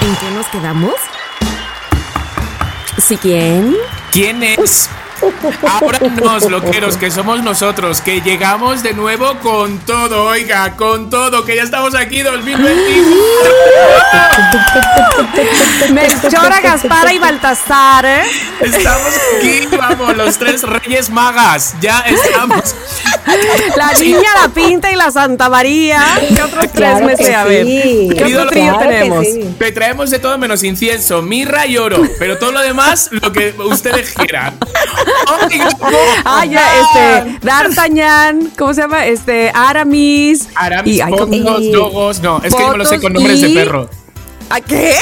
¿En qué nos quedamos? ¿Sí quién? ¿Quién es? Ábranos, loqueros, que somos nosotros, que llegamos de nuevo con todo, oiga, con todo, que ya estamos aquí 2021. Melchora, Gaspara y Baltasar, ¿eh? Estamos aquí, vamos, los tres reyes magas, ya estamos. La niña, la pinta y la Santa María. ¿Qué otros tres Claro me que sé? A ver, sí. ¿qué otro Claro trío que tenemos? sí. Le traemos de todo menos incienso, mirra y oro, pero todo lo demás, lo que ustedes quieran. Ah, ya, este, D'Artagnan, ¿cómo se llama? Este, Aramis. Aramis, y, ay, ¿cómo- Potos, y- Dogos, no, es que yo me lo sé con nombres y- de perro. ¿A qué?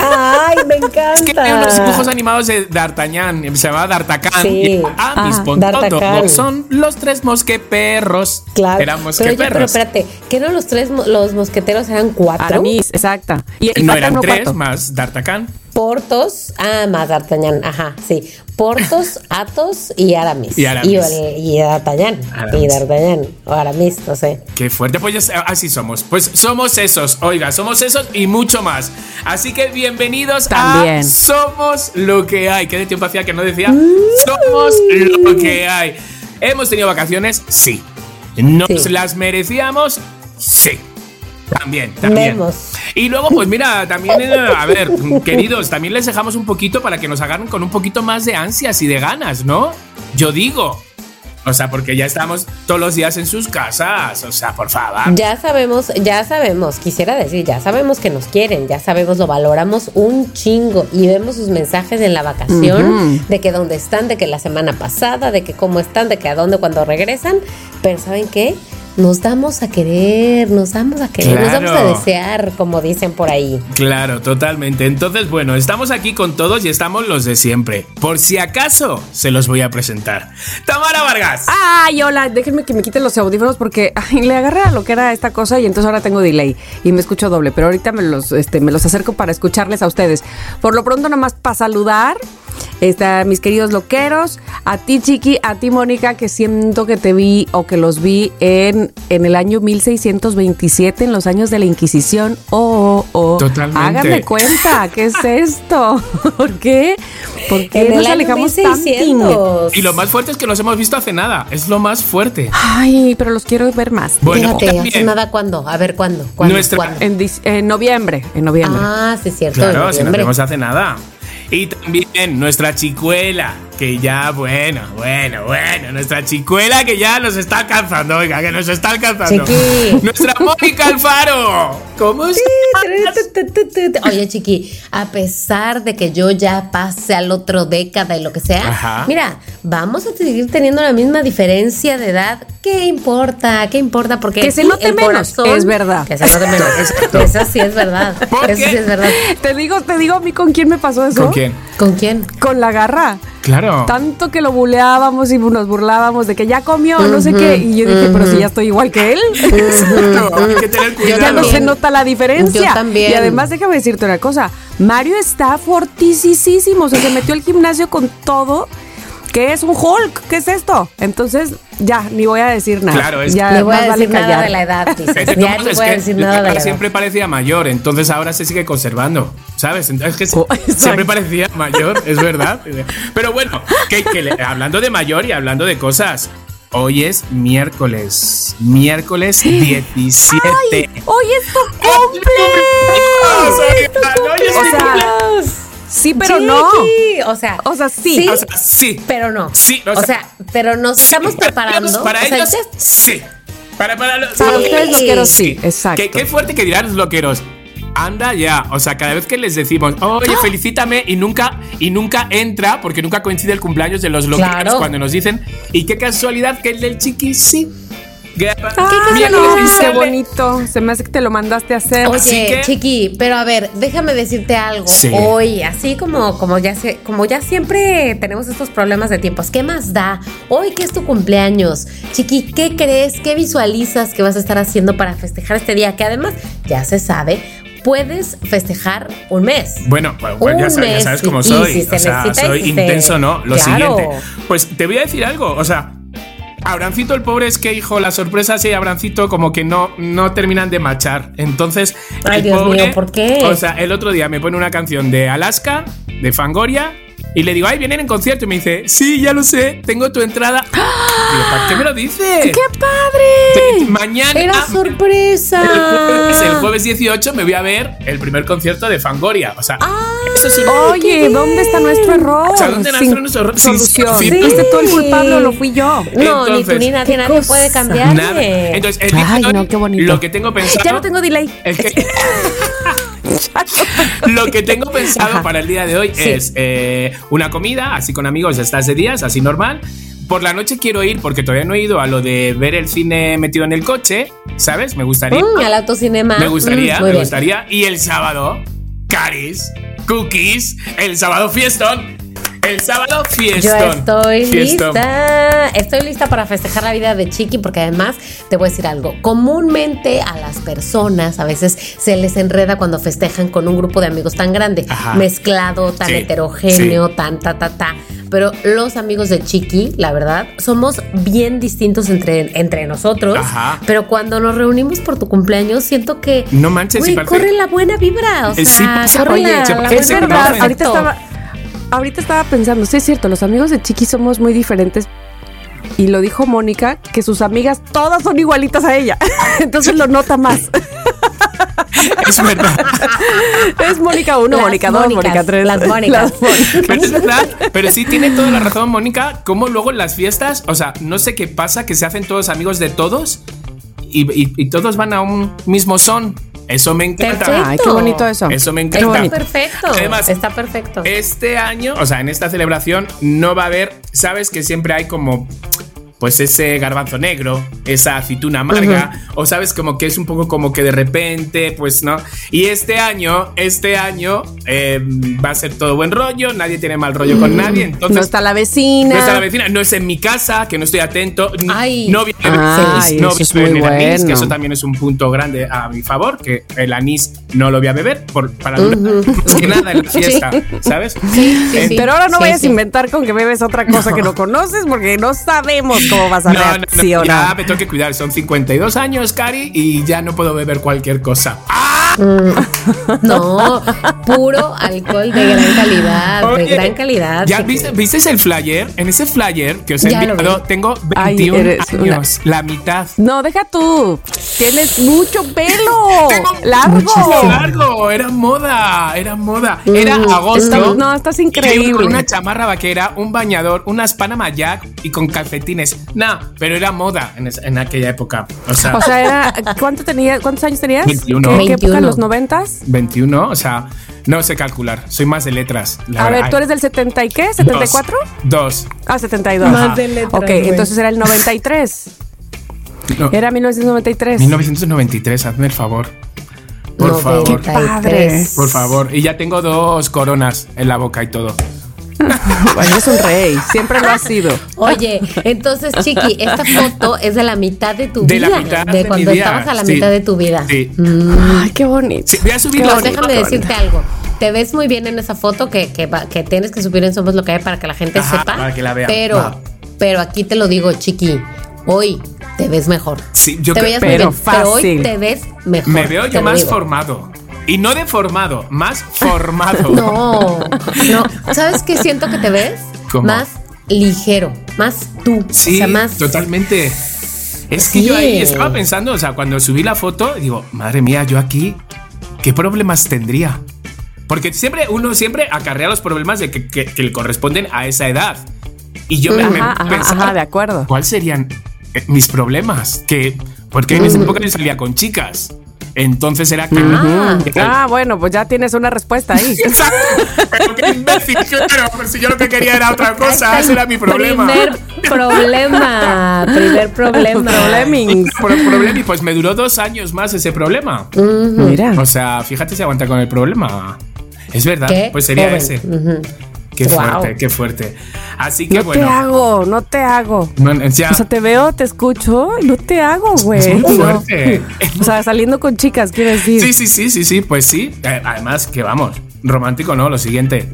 Ay, me encanta. Es que hay unos dibujos animados de D'Artagnan, se llama D'Artacán. Sí. Ah. Dogos, son los tres mosqueperros. Claro. Eran pero, oye, pero mosqueperros. espérate, ¿que no los tres los mosqueteros eran cuatro? Aramis, exacta. Y, y No eran tres más D'Artacán. Portos, ah, más D'Artagnan, ajá, sí. Portos, Athos y Aramis. Y Aramis. Y, D'Artagnan. Y D'Artagnan. O Aramis, no sé. Qué fuerte, pues ya- así somos. Pues somos esos, oiga, somos esos y mucho más. Así que bienvenidos También. a Somos lo que hay. ¿Qué de tiempo hacía que no decía? Mm. Somos lo que hay. ¿Hemos tenido vacaciones? Sí. ¿Nos Sí. las merecíamos? Sí. También, también. Vemos. Y luego, pues mira, también, eh, a ver, queridos, también les dejamos un poquito para que nos hagan con un poquito más de ansias y de ganas, ¿no? Yo digo. O sea, porque ya estamos todos los días en sus casas. O sea, por favor. Ya sabemos, ya sabemos, quisiera decir, ya sabemos que nos quieren, ya sabemos, lo valoramos un chingo y vemos sus mensajes en la vacación, de que dónde están, de que la semana pasada, de que cómo están, de que a dónde cuando regresan, pero ¿saben qué? Nos damos a querer, nos damos a querer, nos damos a desear, como dicen por ahí. Claro, totalmente. Entonces, bueno, estamos aquí con todos y estamos los de siempre. Por si acaso, se los voy a presentar. Tamara Vargas. Ay, hola, déjenme que me quiten los audífonos porque ay, le agarré a lo que era esta cosa y entonces ahora tengo delay y me escucho doble, pero ahorita me los, este, me los acerco para escucharles a ustedes. Por lo pronto, nomás para saludar a mis queridos loqueros, a ti, Chiqui, a ti, Mónica, que siento que te vi o que los vi en, en el año 1627, en los años de la Inquisición. Oh, oh, oh. Totalmente. Háganme cuenta, ¿qué es esto? ¿Por qué? ¿Por qué En nos alejamos tanto? 1600. Y lo más fuerte es que los hemos visto hace nada. Es lo más fuerte. Ay, pero los quiero ver más. Bueno, Fíjate, hace nada cuándo, a ver cuándo, cuándo, Nuestra- cuándo? En, noviembre, en noviembre. Ah, sí es cierto, Claro, si nos vemos hace nada. Y también nuestra chicuela, que ya, bueno, bueno, bueno, nuestra chicuela que ya nos está alcanzando, oiga, que nos está alcanzando. Chiqui. Nuestra Mónica Alfaro. ¿Cómo estás? Oye, Chiqui, a pesar de que yo ya pase al otro década y lo que sea, Ajá. mira, vamos a seguir teniendo la misma diferencia de edad. ¿Qué importa? ¿Qué importa? Porque Que se note menos, corazón- es verdad. Que se note menos. Eso sí es verdad. ¿Por Eso sí es verdad. Te digo, te digo a mí con quién me pasó eso. ¿Con quién? ¿Con quién? Con la garra. Claro. Tanto que lo buleábamos y nos burlábamos de que ya comió, no sé qué. Y yo dije, pero si ya estoy igual que él. Exacto, hay que tener Yo ya no se nota la diferencia. Yo también. Y además, déjame decirte una cosa. Mario está fortísimo. O sea, se metió al gimnasio con todo. Que es un Hulk? ¿Qué es esto? Entonces, ya, ni voy a decir nada. Claro, es- ya Le voy a más vale decir nada de la edad, dices. Ya ni voy a decir nada de la edad. siempre parecía mayor, entonces ahora se sigue conservando, ¿sabes? Entonces que Oh, siempre parecía mayor, es verdad. Pero bueno, que, que le- hablando de mayor y hablando de cosas, hoy es miércoles, miércoles 17. ¡Ay! ¡Hoy es tu ¡Ay, cumple! hoy es sea, cumpleaños! Sí, pero Sí, no. O sea, O sea, sí. O sea, sí. pero no. Sí, o o, sea, pero nos estamos Para preparando. Para sea, ellos, sí. Para, para los Para Sí. ustedes loqueros sí, exacto. Qué, qué fuerte que dirán los loqueros. Anda ya, o sea, cada vez que les decimos, ¡Ah! oye, felicítame, y nunca, y nunca entra, porque nunca coincide el cumpleaños de los loqueros Claro. cuando nos dicen, y qué casualidad que el del chiqui sí. Ay, qué bonito. Se me hace que te lo mandaste a hacer. Oye, que- Chiqui, pero a ver, déjame decirte algo. Sí. Hoy, así como, como, ya se- como ya siempre tenemos estos problemas de tiempos, ¿qué más da? Hoy que es tu cumpleaños, Chiqui, ¿qué crees? ¿Qué visualizas que vas a estar haciendo para festejar este día? Que además, ya se sabe, puedes festejar un mes. Bueno, pues, pues, ya, Un sabes, ya mes, sabes cómo y soy. si se o sea, necesita y soy si se- intenso, ¿no? Lo Claro. siguiente. Pues te voy a decir algo. O sea, Abrancito, el pobre es que, hijo, las sorpresas y Abrancito como que no, no terminan de machar. Entonces, Ay, el Dios pobre, mío, ¿por qué? O sea, el otro día me pone una canción de Alaska, de Fangoria, y le digo, ay, vienen en concierto. Y me dice, sí, ya lo sé, tengo tu entrada. Digo, ¿para qué me lo dices? ¡Qué padre! Mañana. ¡Era sorpresa! El jueves, el jueves 18 me voy a ver el primer concierto de Fangoria. O sea, eso es Oye, ¿dónde está nuestro error? O sea, ¿dónde Sin nació nuestro error? Solución. sí. ¿Fuiste tú el culpable o lo fui yo? No, ni tú Entonces, ni nadie, ¿qué nadie puede. Nada. Entonces, el día Ay, de hoy, no, qué bonito. Lo que tengo pensado. Ya no tengo delay. el que- lo que tengo pensado Ajá. para el día de hoy Sí. es eh, una comida, así con amigos, estas de días, así normal. Por la noche quiero ir porque todavía no he ido a lo de ver el cine metido en el coche, ¿sabes? Me gustaría. Mm, al autocinema. Me gustaría, Mm, me bien. gustaría. Y el sábado, caris, cookies, el sábado fiestón. El sábado Yo fiestón. estoy Fiestón. lista. Estoy lista para festejar la vida de Chiqui porque además te voy a decir algo. Comúnmente a las personas a veces se les enreda cuando festejan con un grupo de amigos tan grande, Ajá. mezclado, tan Sí, heterogéneo, tan ta ta ta. Pero los amigos de Chiqui, la verdad, somos bien distintos entre, entre nosotros. Ajá. Pero cuando nos reunimos por tu cumpleaños, siento que. No manches, güey, corre la buena vibra. O Eh, sí sea, pasa- corre oye, la, buena ahorita estaba, ahorita estaba pensando, sí es cierto, los amigos de Chiqui somos muy diferentes. Y lo dijo Mónica, que sus amigas todas son igualitas a ella. Entonces lo nota más. Es verdad. Es Mónica 1, Las Mónica 2, Mónicas, Mónica 3. las Mónicas. Pero es verdad, pero sí tiene toda la razón, Mónica. Como luego en las fiestas, o sea, no sé qué pasa, que se hacen todos amigos de todos y, y- y todos van a un mismo son. Eso me encanta. Perfecto. Ay, qué bonito eso. Eso me Está encanta. perfecto. Además, está perfecto. Este año, o sea, en esta celebración no va a haber, sabes que siempre hay como pues ese garbanzo negro, esa aceituna amarga, o sabes como que es un poco como que de repente, pues no. Y este año, este año eh, va a ser todo buen rollo, nadie tiene mal rollo con nadie, entonces No está la vecina. no está la vecina, no es en mi casa, que no estoy atento. Ay. no viene Ay, no eso es viene muy el anís, bueno. que eso también es un punto grande a mi favor, que el anís no lo voy a beber por, para durar más que nada en la fiesta, ¿sabes? Sí, sí, sí. Pero ahora no vayas a inventar con que bebes otra cosa que no conoces porque no sabemos cómo vas a No, no, no, ya me tengo que cuidar. Son 52 años, Cari, y ya no puedo beber cualquier cosa. ¡Ah! Mm. No, puro alcohol de gran calidad, de gran calidad. ¿Ya viste, viste, el flyer? En ese flyer que os he enviado tengo 21 años, la mitad. No, deja tú. Tienes mucho pelo. largo. Largo, era moda, era moda. Mm, era agosto. No, estás increíble. Una chamarra vaquera, un bañador, unas Panama Jack y con calcetines. Nah, pero era moda en, en aquella época. O sea, o sea era, ¿cuánto tenía, ¿cuántos años tenías? 21. ¿Qué, 21 en los noventas? 21, o sea, no sé calcular, soy más de letras. La a verdad. ver, ¿tú eres del 70 y qué? ¿74? Dos. dos. Ah, 72. Más Ajá. de letras. Ok, entonces era el 93. No. Era 1993. 1993, hazme el favor. Por no, favor. Qué. Por favor. Y ya tengo dos coronas en la boca y todo. Bueno, eres un rey. Siempre lo has sido. Oye, entonces, Chiqui, esta foto es de la mitad de tu De vida. la mitad de de cuando mi vida, estabas a la sí. mitad de tu vida. Sí. Mm. Ay, qué bonito. Sí, voy a subir la déjame qué decirte algo. Te ves muy bien en esa foto que, que, va- que tienes que subir en Somos lo que hay para que la gente Ajá, sepa. para que la vean. Pero, Va. pero aquí te lo digo, Chiqui. Hoy te ves mejor. Sí, yo te creo- veías muy Pero bien, pero hoy te ves mejor. Me veo yo más digo. formado. Y no deformado, más formado. No, no. ¿Sabes qué siento que te ves? ¿Cómo? Más ligero, más tú. Sí, o sea, más. totalmente. Es que Sí. yo ahí estaba pensando, o sea, cuando subí la foto, digo, madre mía, yo aquí, ¿qué problemas tendría? Porque siempre, uno siempre acarrea los problemas de que, que- que le corresponden a esa edad. Y yo me, me Ajá, ajá, pensaba, ajá, de acuerdo. ¿cuáles serían eh, mis problemas? Que, porque en esa época yo salía con chicas. Entonces era que. Ah. Ah, bueno, pues ya tienes una respuesta ahí. Exacto. Pero qué imbécil, claro. Pues si yo lo que quería era otra cosa, ese era mi problema. Primer problema. Primer problema. Problemings. Y pues me duró dos años más ese problema. Mira. O sea, fíjate si aguanta con el problema. Es verdad, Qué pues sería joven. ese. Ujú. Qué Wow. fuerte, qué fuerte. Así que No bueno. te hago, no te hago. Bueno, ya. O sea, te veo, te escucho, y no te hago, es güey. muy No. fuerte. O sea, saliendo con chicas, quiero decir. Sí, sí, sí, sí, sí, pues sí. Eh, además, que vamos, romántico, ¿no? Lo siguiente.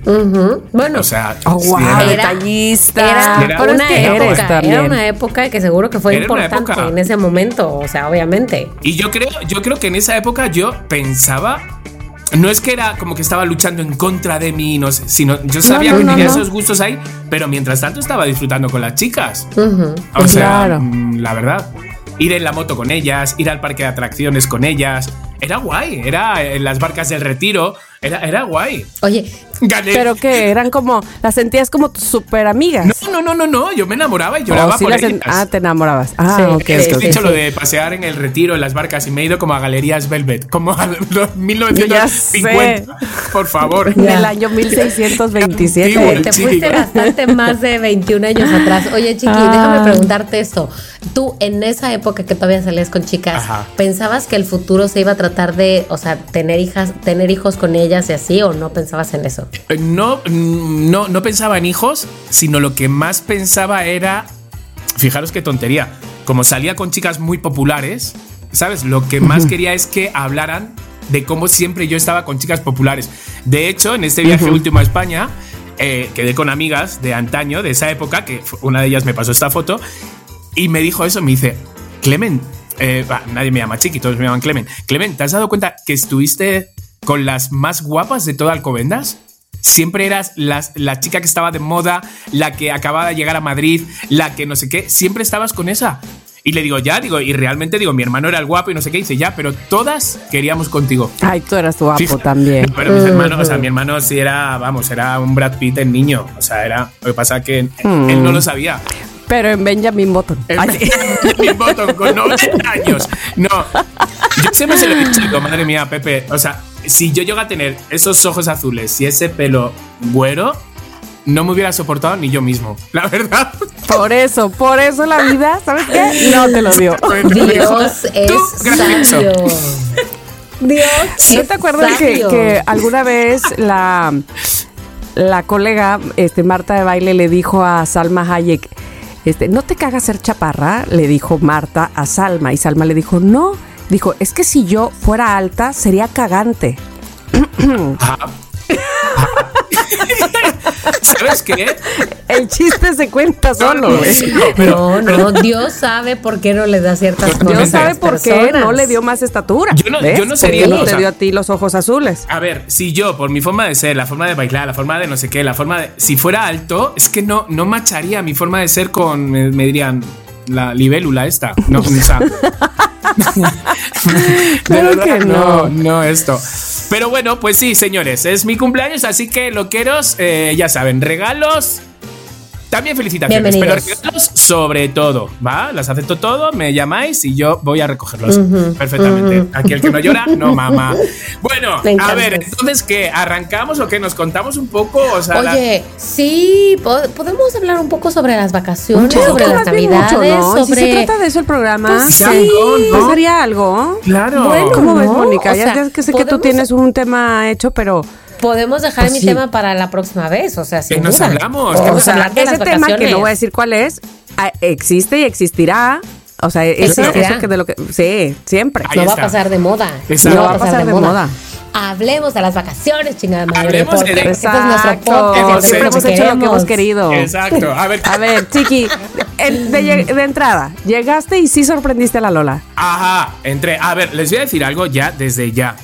Bueno, O sea, Oh, wow, era- detallista. era, es una época, era una época que seguro que fue Era importante en ese momento, o sea, obviamente. Y yo creo, yo creo que en esa época yo pensaba. No es que era como que estaba luchando en contra de mí, no sé, sino yo sabía no, que no, tenía esos gustos ahí, pero mientras tanto estaba disfrutando con las chicas. O sea, Claro. mm, la verdad. Ir en la moto con ellas, ir al parque de atracciones con ellas. Era guay. Era en las barcas del retiro. Era, era guay. Oye, Gané. Pero que eran como, las sentías como tus super amigas. no, no, no, no, no. Yo me enamoraba y lloraba por ellas. Ah, te enamorabas. Ah, Sí, ok, Es que ok, he ok. dicho lo de pasear en el retiro, en las barcas, y me he ido como a Galerías Velvet, como a los 1950. Por favor. En el año 1627. Antiguo. te Sí, fuiste bastante más de 21 años atrás. Oye, Chiqui, Ah. déjame preguntarte esto. Tú, en esa época que todavía salías con chicas, Ajá. ¿pensabas que el futuro se iba a tratar de, o sea, tener hijas, tener hijos con ellas y así, o no pensabas en eso? Eh, No, mm, no, no pensaba en hijos, sino lo que más pensaba era. Fijaros qué tontería. Como salía con chicas muy populares, ¿sabes? Lo que más quería es que hablaran de cómo siempre yo estaba con chicas populares. De hecho, en este viaje último a España, eh, quedé con amigas de antaño, de esa época, que una de ellas me pasó esta foto, y me dijo eso, me dice, Clement, eh, bah, nadie me llama Chiqui, todos me llaman Clement. Clement, ¿te has dado cuenta que estuviste con las más guapas de todo Alcobendas? Siempre eras las- la chica que estaba de moda, la que acababa de llegar a Madrid, la que no sé qué, siempre estabas con esa. Y le digo, ya, digo, y realmente digo, mi hermano era el guapo y no sé qué, y dice, ya, pero todas queríamos contigo. Ay, tú eras guapo Fija- también. No, pero mis hermanos, o sea, mi hermano sí era, vamos, era un Brad Pitt en niño. O sea, era. Lo que pasa es que él no lo sabía. Pero en Benjamin Button. Sí. Benjamin Button con 90 años. No. Yo siempre se lo he dicho, digo, madre mía, Pepe. O sea, si yo llego a tener esos ojos azules y ese pelo güero, no me hubiera soportado ni yo mismo. La verdad. Por eso, por eso la vida, ¿sabes qué? No te lo dio. Dios es sabio. Dios ¿No te acuerdas que alguna vez la, la colega este, Marta de baile le dijo a Salma Hayek, este, no te cagas ser chaparra? Le dijo Marta a Salma y Salma le dijo, no. Dijo, es que si yo fuera alta sería cagante. ¿Sabes qué? El chiste se cuenta solo. no, sí, no, pero- no, no, Dios sabe por qué no le da ciertas cosas. Dios sabe por qué no le dio más estatura. Yo no- ¿ves? yo no sería, ¿Por qué o no te sea- dio a ti los ojos azules. A ver, si yo, por mi forma de ser, la forma de bailar, la forma de no sé qué, la forma de. Si fuera alto, es que no, no macharía mi forma de ser con. Me, me dirían. La libélula esta. No, o sea. Claro verdad, que no. no, esto. Pero bueno, pues sí, señores, es mi cumpleaños, así que loqueros, eh, ya saben, regalos. También felicitaciones, pero regalos sobre todo, ¿va? Las acepto todo, me llamáis y yo voy a recogerlos perfectamente. Aquí el que no llora, no mama. Bueno, a ver, entonces, ¿qué? ¿Arrancamos o qué? ¿Nos contamos un poco? O sea, la- Oye, sí, po- podemos hablar un poco sobre las vacaciones, Mucho, sobre las navidades, mucho, Si se sobre... trata de eso el programa, Pues sí. ¿no? pasaría algo. Claro. Bueno, ¿Cómo ves, ¿no? Mónica? O ya, sea, ya que sé que tú tienes un tema hecho, pero Podemos dejar Pues mi sí. tema para la próxima vez, o sea, Que nos duda. hablamos, o nos sea, hablar de ese las tema que no voy a decir cuál es, ah, existe y existirá. O sea, eso, eso que de lo que sí, siempre. Ahí no va a pasar de moda. Exacto. No va a pasar de moda. Hablemos de las vacaciones, chingada madre. Hablemos de- porque este es nuestro podcast. Siempre hemos hecho lo que hemos querido. Exacto. A ver, A ver, Chiqui, de entrada, llegaste y sí sorprendiste a la Lola. Ajá, entré. A ver, les voy a decir algo ya desde ya.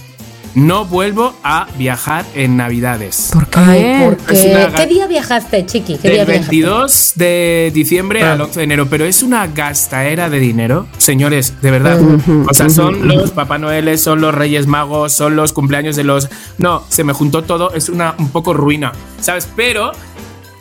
No vuelvo a viajar en Navidades. ¿Por qué? Ay, ¿por Es qué? una ga- ¿Qué día viajaste, chiqui? ¿Qué día Del viajaste? 22 de diciembre al 11 de enero, pero es una gastaera de dinero, señores, de verdad. O sea, son los Papá Noeles, son los Reyes Magos, son los cumpleaños de los. No, se me juntó todo, es una un poco ruina, ¿sabes? Pero.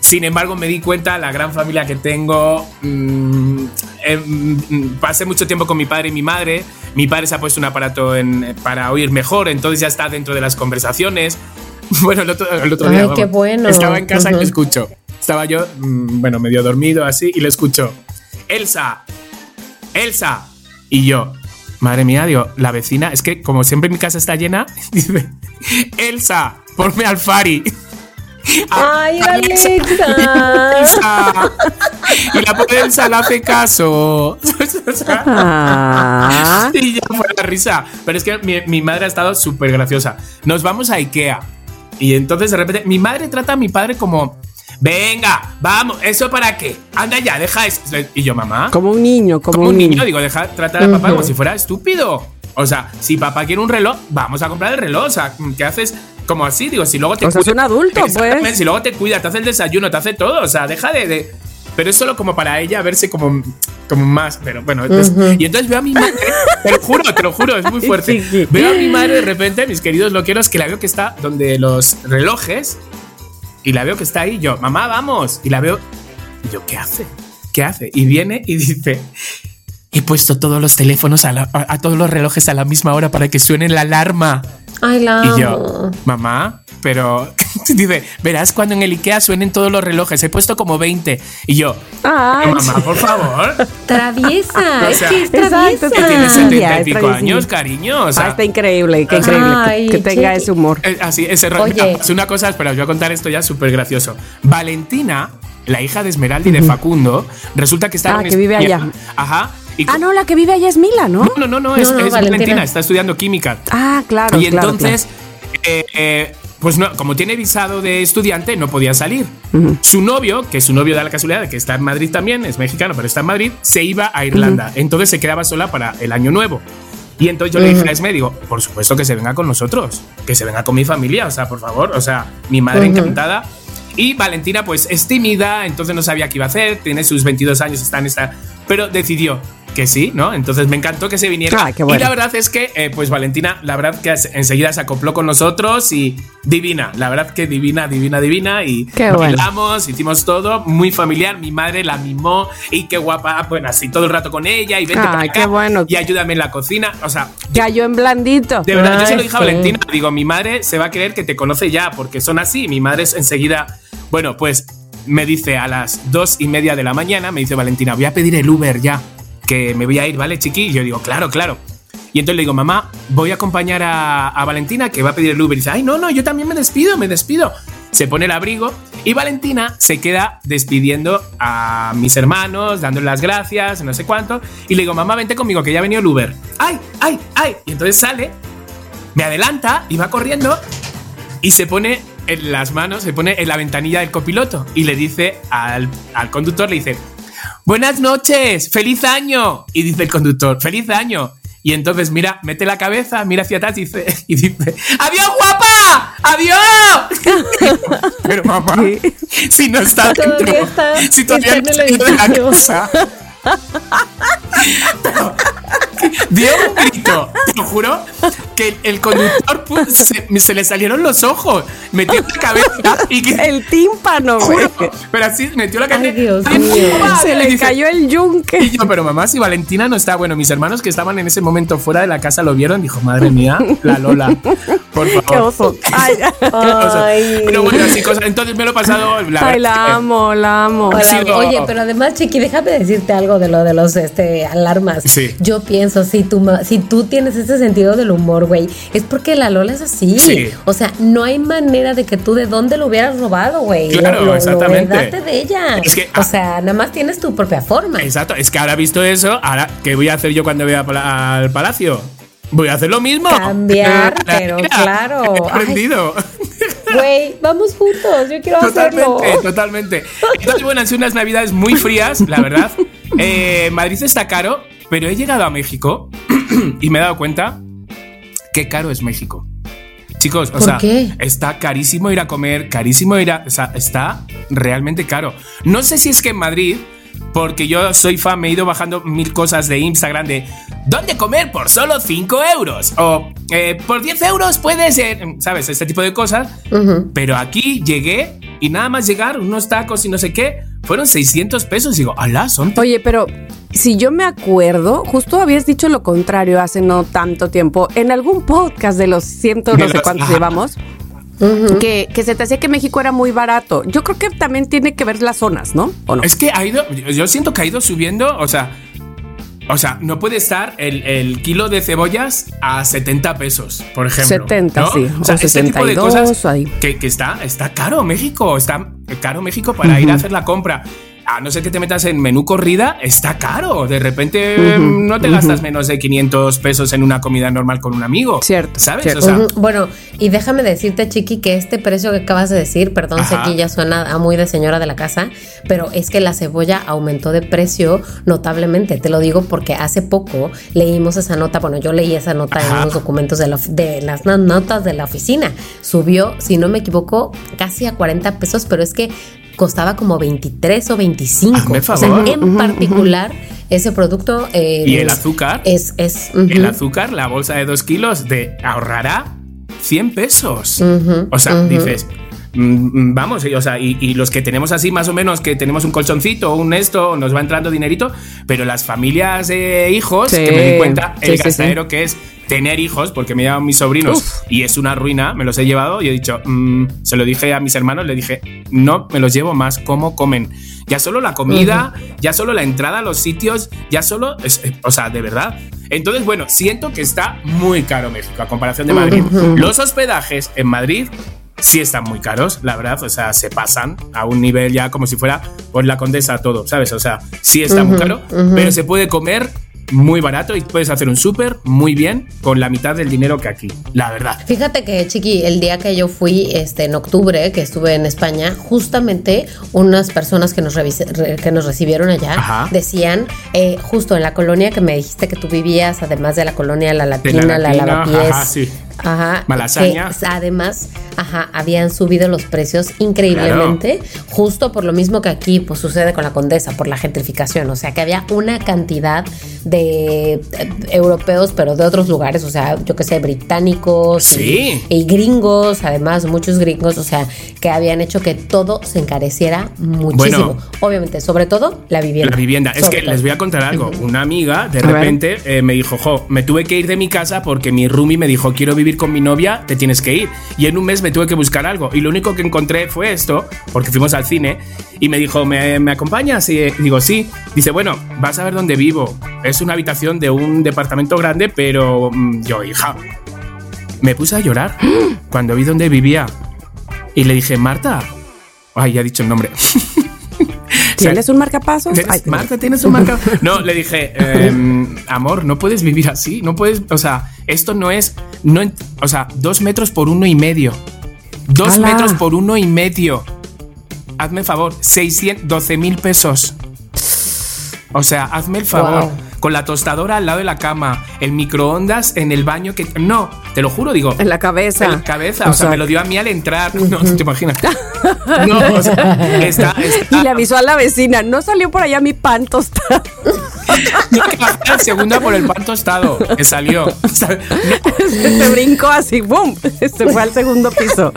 Sin embargo, me di cuenta la gran familia que tengo. mm, eh, mm, pasé mucho tiempo con mi padre y mi madre. Mi padre se ha puesto un aparato en- para oír mejor, entonces ya está dentro de las conversaciones. Bueno, el otro, el otro Ay, día. qué vamos, bueno. Estaba en casa y lo escucho. Estaba yo, mm, bueno, medio dormido así, y lo escucho. Elsa, Elsa. Y yo, madre mía, digo, la vecina, es que como siempre mi casa está llena, dice, Elsa, ponme al Fari. Ay, Alexa. Alexa. Elsa. Y la pobre Elsa le hace caso. Ah. y ya fue la risa. Pero es que mi, mi madre ha estado súper graciosa. Nos vamos a Ikea. Y entonces de repente, mi madre trata a mi padre como. Venga, vamos, ¿eso para qué? Anda ya, deja eso. Y yo, mamá. Como un niño, como, Como un niño, digo, deja tratar a papá como si fuera estúpido. O sea, si papá quiere un reloj, vamos a comprar el reloj. O sea, ¿qué haces? Como así, digo, si luego te O sea, es un adulto, pues. Si luego te cuida, te hace el desayuno, te hace todo. O sea, deja de. de- pero es solo como para ella verse como, como más. Pero bueno, entonces- y entonces veo a mi madre. te lo juro, te lo juro, es muy fuerte. Veo a mi madre de repente, mis queridos loqueros, que la veo que está donde los relojes. Y la veo que está ahí. Yo, mamá, vamos. Y la veo. Y yo, ¿qué hace? ¿Qué hace? Y viene y dice. He puesto todos los teléfonos a, la- a- a todos los relojes a la misma hora para que suene la alarma. Ay, la Y yo, mamá, pero dice, verás cuando en el IKEA suenen todos los relojes. He puesto como 20. Y yo, Ay, mamá, por favor. Traviesa, O es sea, que es traviesa. Que tiene Ah, 70 ya, y es pico años, cariño. O Ah, sea, está increíble, qué increíble que- Ay, que, tenga Chiqui. ese humor. eh, así, ese rollo. Oye. Es una cosa, espera, os voy a contar esto ya súper gracioso. Valentina, la hija de Esmeralda y de Facundo, resulta que está Ah, en que vive allá. Ajá. Y Ah, no, la que vive allá es Mila, ¿no? No, no, no, no, es, No, no, es Valentina. Valentina. está estudiando química. Ah, claro. y claro, entonces, eh, eh, pues no, como tiene visado de estudiante, no podía salir. Su novio, que es su novio de la casualidad, de que está en Madrid también, es mexicano, pero está en Madrid, se iba a Irlanda. Entonces se quedaba sola para el año nuevo. Y entonces yo le dije a Esme, digo, por supuesto que se venga con nosotros, que se venga con mi familia, o sea, por favor, o sea, mi madre encantada. Y Valentina, pues es tímida, entonces no sabía qué iba a hacer, tiene sus 22 años, está en esta. Pero decidió que sí, ¿no? Entonces me encantó que se viniera. Ah, qué bueno. Y la verdad es que, eh, pues Valentina, la verdad que enseguida se acopló con nosotros y divina, la verdad que divina, divina, divina. Y Qué bueno. hicimos todo, muy familiar. Mi madre la mimó y qué guapa, bueno, así todo el rato con ella y vente Ay, para acá qué bueno. y ayúdame en la cocina. O sea, Cayó en blandito. de verdad, yo se lo Ay, dije a. Valentina, digo, mi madre se va a creer que te conoce ya, porque son así. Mi madre es enseguida, bueno, pues me dice a las dos y media de la mañana, me dice Valentina, voy a pedir el Uber ya, que me voy a ir, ¿vale, chiqui? Y yo digo, claro, claro. Y entonces le digo, mamá, voy a acompañar a, Valentina que va a pedir el Uber. Y dice, ay, no, no, yo también me despido, me despido. Se pone el abrigo y Valentina se queda despidiendo a mis hermanos, dándole las gracias, no sé cuánto. Y le digo, mamá, vente conmigo, que ya ha venido el Uber. ¡Ay, ay, ay! Y entonces sale me adelanta y va corriendo y se pone en las manos, se pone en la ventanilla del copiloto y le dice al, al conductor, le dice, buenas noches, feliz año. Y dice el conductor, feliz año. Y entonces mira, mete la cabeza, mira hacia atrás y dice, y dice ¡Adiós, guapa! ¡Adiós! Pero mamá, si no está Todavía dentro, está- si todavía está no está de la edificio. Dio un grito, te lo juro, que el, conductor se, se le salieron los ojos, metió la cabeza y que, El tímpano, güey. juro, pero así metió la cabeza. Ay, Dios ¡Ay, mío. papá! Se le dice- cayó el yunque. Y yo, pero mamá, si Valentina no está, bueno, mis hermanos que estaban en ese momento fuera de la casa lo vieron, dijo, madre mía, la Lola, por favor. Qué oso. Ay, Qué oso. Ay. Pero bueno, así cosas. Entonces me lo he pasado. La ay, la amo, la amo. Oye, pero además, Chiqui, déjame decirte algo de lo de los este, alarmas. Sí. Yo pienso, si tú, si tú tienes ese sentido del humor, güey, es porque la Lola es así. Sí. O sea, no hay manera de que tú de dónde lo hubieras robado, güey. Claro, Lo- lo- exactamente. Lo de ella. Es que- o sea, nada más tienes tu propia forma. Exacto, es que ahora visto eso, ahora, ¿qué voy a hacer yo cuando pala- al palacio? Voy a hacer lo mismo. Cambiar, pero claro. He aprendido. Güey, vamos juntos, yo quiero hacerlo. Totalmente, totalmente. Entonces, bueno, han sido unas navidades muy frías, la verdad. Eh, Madrid está caro, pero he llegado a México y me he dado cuenta qué caro es México. Chicos, o ¿Por sea, qué? está carísimo ir a comer, carísimo ir a. O sea, está realmente caro. No sé si es que en Madrid, porque yo soy fan, me he ido bajando mil cosas de Instagram de ¿dónde comer por solo 5 euros? O eh, por 10 euros puedes, ser, ¿sabes? Este tipo de cosas. Pero aquí llegué y nada más llegar, unos tacos y no sé qué, fueron 600 pesos. Digo, alá, son... Oye, pero si yo me acuerdo, justo habías dicho lo contrario hace no tanto tiempo, en algún podcast de los ciento no sé cuántos llevamos, que, que se te hacía que México era muy barato. Yo creo que también tiene que ver las zonas, ¿no? ¿O no? Es que ha ido, yo siento que ha ido subiendo, o sea, o sea, no puede estar el, el kilo de cebollas a 70 pesos, por ejemplo. 70, ¿no? sí, O sea, o este tipo de 62, cosas que, que está, está caro México, está caro México para ir a hacer la compra. A no ser que te metas en menú corrida, está caro. De repente no te gastas menos de 500 pesos en una comida normal con un amigo. Cierto, ¿Sabes? cierto. O sea, Ujú. Bueno, y déjame decirte, Chiqui, que este precio que acabas de decir, perdón, sé Ajá. que ya suena a muy de señora de la casa, pero es que la cebolla aumentó de precio notablemente. Te lo digo porque hace poco leímos esa nota, bueno, yo leí esa nota en unos documentos de, la de las no- notas de la oficina. Subió, si no me equivoco, casi a 40 pesos, pero es que costaba como 23 o 25. Hazme O sea, favor. en particular, ese producto... eh, Y el azúcar. Es... es el azúcar, la bolsa de dos kilos, de ahorrará 100 pesos. O sea, dices, mm, vamos, y, o sea, y, y los que tenemos así más o menos, que tenemos un colchoncito, un esto, nos va entrando dinerito, pero las familias de hijos, Sí, que me di cuenta, sí, el sí, gastadero que es tener hijos, porque me llaman mis sobrinos y es una ruina, me los he llevado y he dicho, mm, se lo dije a mis hermanos, le dije, no me los llevo más, ¿cómo comen? Ya solo la comida, ya solo la entrada a los sitios, ya solo, es- eh, o sea, de verdad. Entonces, bueno, siento que está muy caro México a comparación de Madrid. Los hospedajes en Madrid sí están muy caros, la verdad, o sea, se pasan a un nivel ya como si fuera por la condesa todo, ¿sabes? O sea, sí está muy caro, pero se puede comer muy barato y puedes hacer un súper muy bien con la mitad del dinero que aquí, la verdad. Fíjate que, Chiqui, el día que yo fui este, en octubre, que estuve en España, justamente unas personas que nos, que nos recibieron allá Ajá. decían, eh, justo en la colonia que me dijiste que tú vivías, además de la colonia La Latina, la la, Latina, Lavapiés. ajá, sí. Ajá, Malasaña. que además, ajá, habían subido los precios increíblemente, justo por lo mismo que aquí pues, sucede con la Condesa, por la gentrificación. O sea, que había una cantidad de eh, europeos, pero de otros lugares, o sea, yo que sé, británicos y- Sí. y, gringos, además, muchos gringos, o sea, que habían hecho que todo se encareciera muchísimo. Bueno. Obviamente, sobre todo la vivienda. La vivienda. Es que todo. les voy a contar algo. Una amiga de repente eh, me dijo, jo, me tuve que ir de mi casa porque mi roomie me dijo, quiero vivir con mi novia, te tienes que ir. Y en un mes me tuve que buscar algo. Y lo único que encontré fue esto, porque fuimos al cine, y me dijo, ¿me, me acompañas? Y digo, sí. Dice, bueno, vas a ver dónde vivo. Es una habitación de un departamento grande, pero mm, yo, hija, me puse a llorar cuando vi dónde vivía. Y le dije, Marta. Ay, ya he dicho el nombre. ¿Tienes un marcapasos? ¿Tienes- Marta, ¿tienes un marca? No, le dije, em, amor, no puedes vivir así, no puedes, o sea, esto no es, no, o sea, dos metros por uno y medio. Dos ¡Hala! metros por uno y medio. Hazme el favor, 612 mil pesos. O sea, hazme el favor. Wow. Con la tostadora al lado de la cama, el microondas en el baño que... No, te lo juro, digo. En la cabeza. En la cabeza, o, sea, sea, me lo dio a mí al entrar. No, te imaginas. No, o sea, está, está- Y le avisó a la vecina, no salió por allá mi pan tostado. No, que bajé al segundo por el pan tostado que salió. No, Se brincó así, ¡boom! Se fue al segundo piso.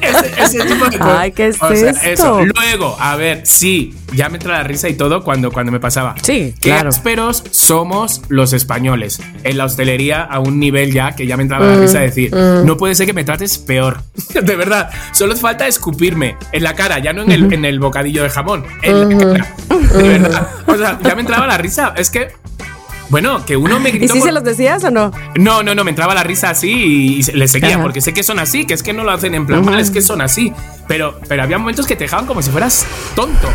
ese, ese tipo de cosas. Ay, ¿qué es O sea, esto? eso. Luego, a ver, sí, ya me entra la risa y todo cuando, cuando me pasaba. Sí, Qué claro. ásperos somos los españoles. En la hostelería a un nivel ya que ya me entraba la risa de decir, no puede ser que me trates peor. de verdad, solo falta escupirme en la cara, ya no en el, en el bocadillo de jamón, en la cara. De verdad. O sea, ya me entraba la risa. Es que, bueno, que uno me ¿Y gritó sí por- se los decías o no? no, no, no, me entraba la risa así y, y le seguía, Ajá. porque sé que son así, que es que no lo hacen en plan mal, es que son así. Pero, pero había momentos que te dejaban como si fueras tonto,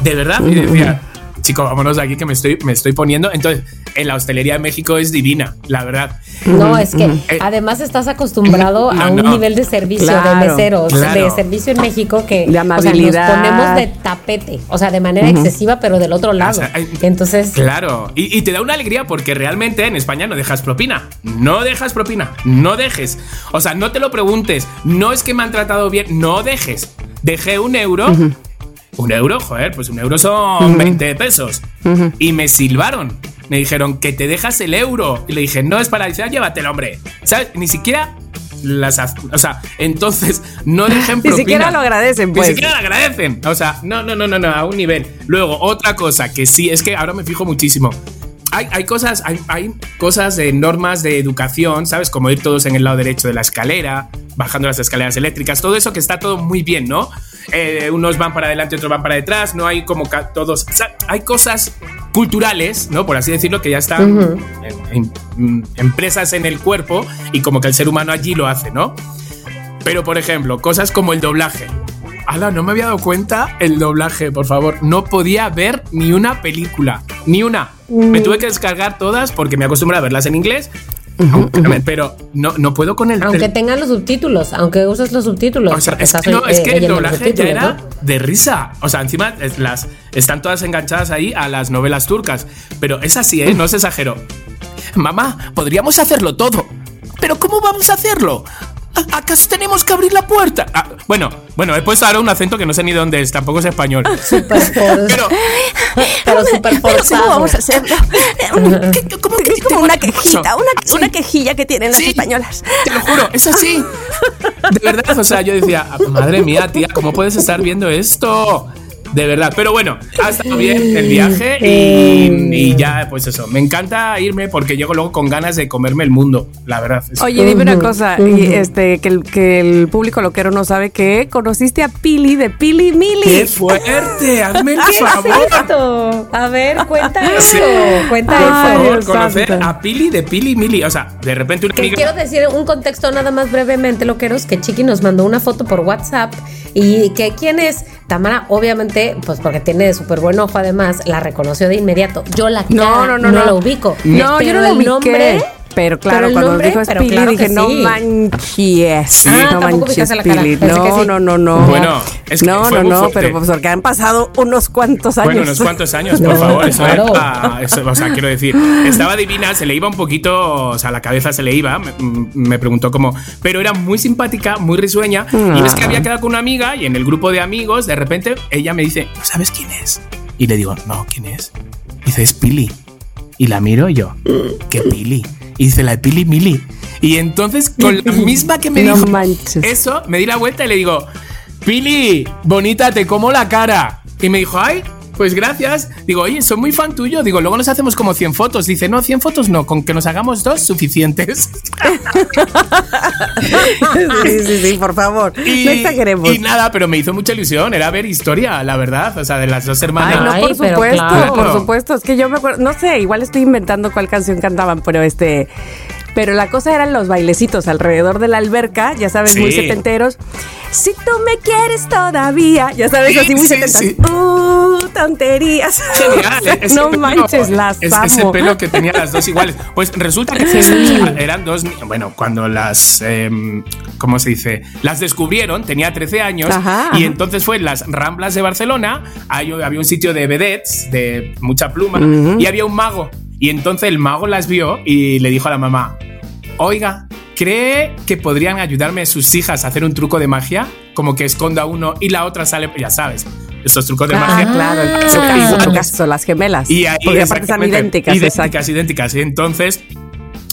de verdad. Y decía, chico, vámonos de aquí que me estoy, me estoy poniendo. Entonces, en la hostelería de México es divina, la verdad. No, es que Eh, además estás acostumbrado no, a un no. nivel de servicio Claro, de meseros, claro. de servicio en México que De o sea, amabilidad. nos ponemos de tapete, o sea, de manera excesiva, pero del otro lado. O sea, Entonces, Claro, y, y te da una alegría porque realmente en España no dejas propina. No dejas propina, no dejes. O sea, no te lo preguntes. No es que me han tratado bien, no dejes. Dejé un euro. Un euro, joder, pues un euro son 20 pesos. Y me silbaron. Me dijeron que te dejas el euro. Y le dije, no es para decir, "Ah, llévatelo, hombre. ¿Sabes? Ni siquiera las, o sea, entonces no dejen Ni propina. siquiera lo agradecen, pues. Ni siquiera lo agradecen. O sea, no, no, no, no, no, a un nivel. Luego, otra cosa que sí, es que ahora me fijo muchísimo. Hay, hay cosas, hay, hay cosas de normas de educación, ¿sabes? Como ir todos en el lado derecho de la escalera, bajando las escaleras eléctricas, todo eso que está todo muy bien, ¿no? Eh, unos van para adelante, otros van para detrás, no hay como todos. o sea, hay cosas culturales, ¿no? Por así decirlo, que ya están en- en- empresas en el cuerpo y como que el ser humano allí lo hace, ¿no? Pero, por ejemplo, cosas como el doblaje. Ala, no me había dado cuenta el doblaje, por favor. No podía ver ni una película. Ni una. Me tuve que descargar todas porque me acostumbro a verlas en inglés. Aunque- Pero no, no puedo con el. Aunque tengan los subtítulos, aunque uses los subtítulos. o sea, porque es que, no, eh, es que el doblaje ya era ¿no? de risa. O sea, encima es- las, están todas enganchadas ahí a las novelas turcas. Pero es así, ¿eh? No se exagero. Mamá, podríamos hacerlo todo. ¿Pero cómo vamos a hacerlo? ¿A- ¿Acaso tenemos que abrir la puerta? Ah, bueno, bueno, he puesto ahora un acento que no sé ni dónde es, tampoco es español. For- Pero, pero súper Pero ¿cómo vamos a hacerlo? ¿qué- ¿cómo que Es como una quejita, una, Sí. una quejilla que tienen las Sí. españolas. Te lo juro, es así. De verdad, o sea, yo decía, madre mía, tía, ¿cómo puedes estar viendo esto? De verdad, pero bueno, ha estado bien el viaje y, y ya, pues eso, me encanta irme porque llego luego con ganas de comerme el mundo, la verdad. Es- Oye, dime una cosa, y este, que el, que el público loquero no sabe que conociste a Pili de Pili ¡Qué Mili. fuerte! ¡Hazme el ¿Qué es favor! esto? A ver, cuenta Sí. eso. Cuenta Por Ay, eso. favor, Dios conocer a Pili de Pili Mili. O sea, de repente una Que amiga. quiero decir un contexto nada más brevemente, loqueros, que Chiqui nos mandó una foto por WhatsApp y que quién es Tamara, obviamente, pues porque tiene súper buen ojo además, la reconoció de inmediato. Yo la No, cara no, no, no. la ubico. No, yo no el ubiqué. nombre- pero claro, pero cuando nombre, dijo Pili, claro que dije, no sí. manches. Ah, no tampoco manches, la cara. Pili. Pensé que No, sí. no, no, no. Bueno, es que no, fue no, muy no, fuerte. pero pues porque han pasado unos cuantos años. Bueno, unos cuantos años, por No, favor. Eso claro. era- eso- o sea, quiero decir, estaba divina, se le iba un poquito, o sea, la cabeza se le iba. Me, me preguntó cómo. Pero era muy simpática, muy risueña. Y es que Ah. había quedado con una amiga y en el grupo de amigos, de repente, ella me dice, ¿no sabes quién es? Y le digo, no, ¿quién es? Y dice, es Pili. Y la miro y yo, ¿qué Pili? Y dice, la de Pili Mili. Y entonces, con la misma que me No dijo manches. eso, me di la vuelta y le digo, Pili, bonita, te como la cara. Y me dijo, ay, pues gracias. Digo, oye, soy muy fan tuyo. Digo, luego nos hacemos como 100 fotos. Dice, no, 100 fotos no, con que nos hagamos dos suficientes. sí, sí, sí, por favor. no exageremos. y nada, pero me hizo mucha ilusión. Era ver historia, la verdad. O sea, de las dos hermanas. Ay, no, Ay, por supuesto, claro. por supuesto. Es que yo me acuerdo, no sé, igual estoy inventando cuál canción cantaban, pero este. Pero la cosa eran los bailecitos alrededor de la alberca, ya sabes, muy setenteros. Si tú me quieres todavía, ya sabes, Sí, así muy sí, setentas. sí. Uh, tonterías. Genial. Ese no pelo- manches, las es- Ese amo. pelo que tenía las dos iguales. Pues resulta que eran dos. Bueno, cuando las. em, ¿Cómo se dice? Las descubrieron, tenía 13 años. Ajá, y ajá. entonces fue en las Ramblas de Barcelona. hay- había un sitio de vedettes, de mucha pluma. Y había un mago. Y entonces el mago las vio y le dijo a la mamá: Oiga, ¿cree que podrían ayudarme sus hijas a hacer un truco de magia? Como que esconda uno y la otra sale, ya sabes, estos trucos de Ah, magia. claro, el Son caso, las gemelas. Y ahí, porque aparte están exactamente, idénticas, idénticas, exacto. idénticas. Y entonces,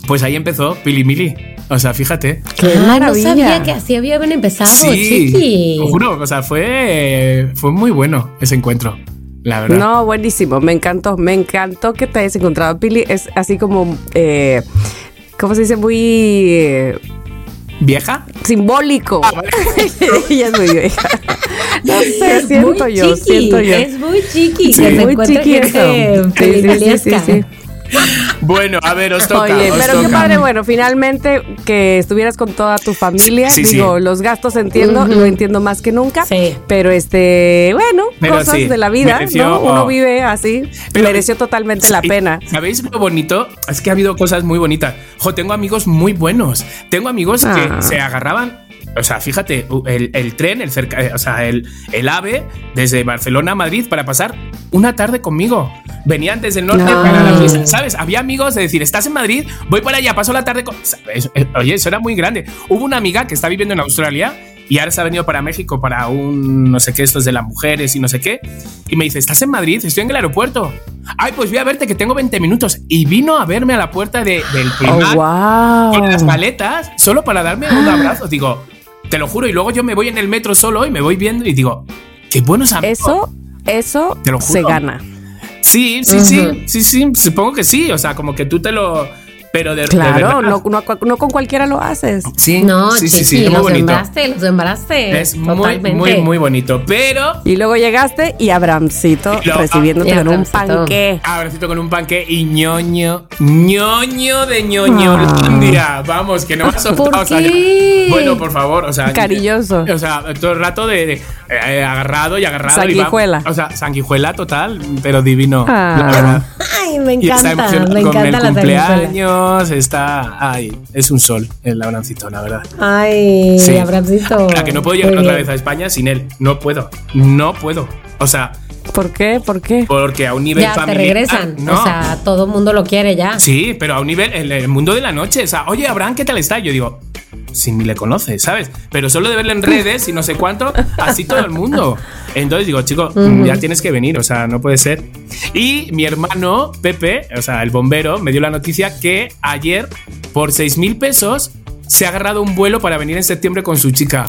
pues ahí empezó Pili Mili. O sea, fíjate. ¡Qué Ah, no maravilla! sabía que así habían empezado, sí, Chiqui. te juro, o sea, fue, fue muy bueno ese encuentro, la verdad. No, buenísimo, me encantó, me encantó que te hayas encontrado. Pili es así como, eh, ¿cómo se dice? Muy eh, ¿Vieja? simbólico. Ah, vale. Ella es muy vieja. No sé, siento muy yo, chiqui, siento yo. Es muy chiqui Sí. que se muy chiqui gente eso. Sí, sí, sí, sí. Bueno, a ver, os toca. Oye, os pero qué padre, bueno, finalmente que estuvieras con toda tu familia. Sí, sí, Digo, sí. los gastos entiendo, lo entiendo más que nunca. Sí. Pero este, bueno, Pero cosas sí, de la vida, mereció- ¿no? Uno oh. vive así. Pero- mereció totalmente la pena. ¿Sabéis lo bonito? Es que ha habido cosas muy bonitas. Jo, tengo amigos muy buenos. Tengo amigos Ah. que se agarraban. O sea, fíjate, el, el tren, el cerca, eh, o sea, el, el AVE desde Barcelona a Madrid para pasar una tarde conmigo. Venían desde el norte No. para la fiesta, ¿sabes? Había amigos de decir, estás en Madrid, voy para allá, paso la tarde con. ¿Sabes? Eh, Oye, eso era muy grande. Hubo una amiga que está viviendo en Australia y ahora se ha venido para México para un no sé qué, estos de las mujeres y no sé qué. Y me dice, ¿estás en Madrid? Estoy en el aeropuerto. Ay, pues voy a verte que tengo 20 minutos. Y vino a verme a la puerta de, del Primark wow. con las maletas solo para darme un abrazo. Digo, te lo juro. Y luego yo me voy en el metro solo y me voy viendo y digo, qué buenos amigos. Eso, eso Te lo juro. se gana. Sí, sí, sí, sí, sí, supongo que sí. O sea, como que tú te lo. Pero de, Claro, no, no, no con cualquiera lo haces. Sí, No, sí, sí, sí, es muy los bonito. sembraste, los sembraste. Es muy, totalmente. muy, muy bonito. Pero. Y luego llegaste y Abramcito Y lo- recibiéndote y con un Abramcito. panqué. Abracito con un panque y ñoño, ñoño de ñoñolandia. Vamos, que no me ha soltado. ¿Por o sea, qué? bueno, por favor, o sea. Cariñoso. O sea, todo el rato de, de, eh, agarrado y agarrado. y va- Sanguijuela. o sea, sanguijuela total, pero divino. Ah. la verdad. Ay, me Y está encanta, emocionado me con encanta el cumpleaños. Está. Ay, es un sol el Abrancito, la verdad. Ay, Sí. Abramcito. La que no puedo llegar Muy otra bien. vez a España sin él. No puedo. No puedo. O sea, ¿Por qué? ¿Por qué? porque a un nivel Ya te familiar. regresan. No. O sea, todo mundo lo quiere ya. Sí, pero a un nivel, en el mundo de la noche, o sea, oye, Abraham, ¿qué tal está? Yo digo, si ni le conoce, ¿sabes? Pero solo de verle en redes y no sé cuánto, así todo el mundo. Entonces digo, chico, ya tienes que venir, o sea, no puede ser. Y mi hermano, Pepe, o sea, el bombero, me dio la noticia que ayer, por 6 mil pesos, se ha agarrado un vuelo para venir en septiembre con su chica.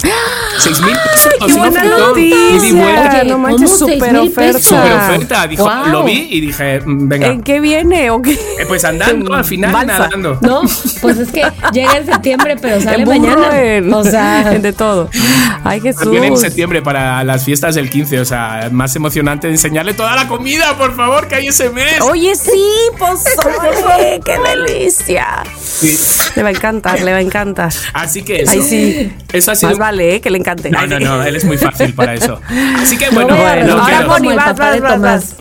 6 mil pesos. ¡Qué un buena noticia! vuelta. Oye, no manches, ¿cómo seis super oferta. Super oferta. Dijo, Wow. lo vi y dije, mm, venga. ¿En qué viene o qué? Eh, pues andando, al final Balsa. nadando. No, pues es que llega en septiembre, pero sale mañana. en- O sea, en de todo. Ay, Jesús. Viene en septiembre para las fiestas del 15, o sea, más emocionante enseñarle toda la comida, por favor, que hay ese mes. Oye, sí, pozole, qué delicia. Sí. Le va a encantar, le va a encantar. Así que eso, Ay, sí. eso ha sido. Más vale, eh, que le encante. No, no, no, él es muy fácil para eso. Así que no bueno, vaya a bueno, no ahora resolver vas, Tomás.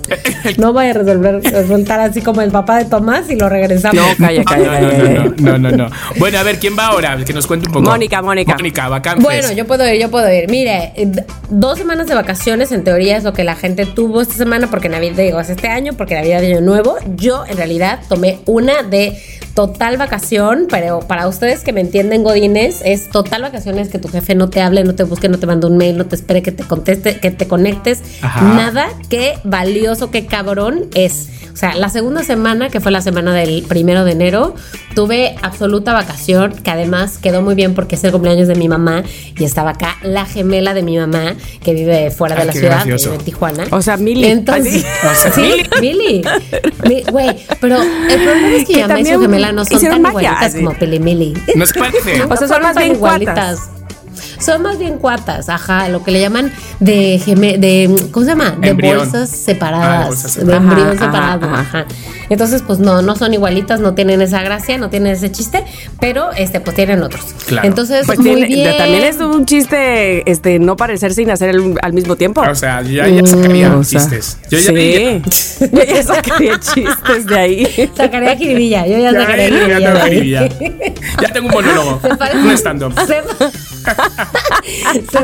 No vaya a resolver, resultar así como el papá de Tomás y lo regresamos. No, calla, No, calla, no, no, no, no, no, no. Bueno, a ver, ¿quién va ahora? Que nos cuente un poco. Mónica, Mónica. Mónica, vacantes. Bueno, yo puedo ir, yo puedo ir. Mire, eh, dos semanas de vacaciones en teoría es lo que la gente tuvo esta semana porque Navidad, digo, es este año, porque Navidad de Año Nuevo. Yo en realidad tomé una de total vacación, pero para ustedes que me entienden, Godines, es total vacaciones que tu jefe no te hable, no te busque, no te mande un mail, no te espere que te conteste, que te conectes. Ajá. Nada, qué valioso, qué cabrón es. O sea, la segunda semana, que fue la semana del primero de enero, tuve absoluta vacación, que además quedó muy bien porque es el cumpleaños de mi mamá y estaba acá la gemela de mi mamá, que vive fuera Ay, de la ciudad, vive en Tijuana. O sea, Mili. Entonces. O sea, sí, Mili. Mili. Mi- Güey, pero el problema es que, Que mi mamá y su también no son hicieron tan magia, igualitas sí. como Pili Mili. ¿No se parece? O sea, son más tan bien cuatas. Son más bien cuatas, ajá, lo que le llaman de geme- de ¿cómo se llama? De Embrión. bolsas Ah, separadas, de bolsas de embrión Ajá, separado, ajá, ajá. Entonces, pues no, no son igualitas, no tienen esa gracia, no tienen ese chiste, pero este pues tienen otros. Claro. Entonces, Pues muy tiene- bien. también es un chiste este no parecerse y nacer al, al mismo tiempo. O sea, ya, ya sacaría O sea, chistes. Yo ya, sí. Yo ya sacaría chistes de ahí. Sacaría jiribilla, yo ya, ya, sacaría jiribilla. jiribilla. Ya tengo un monólogo. Un stand-up. Se,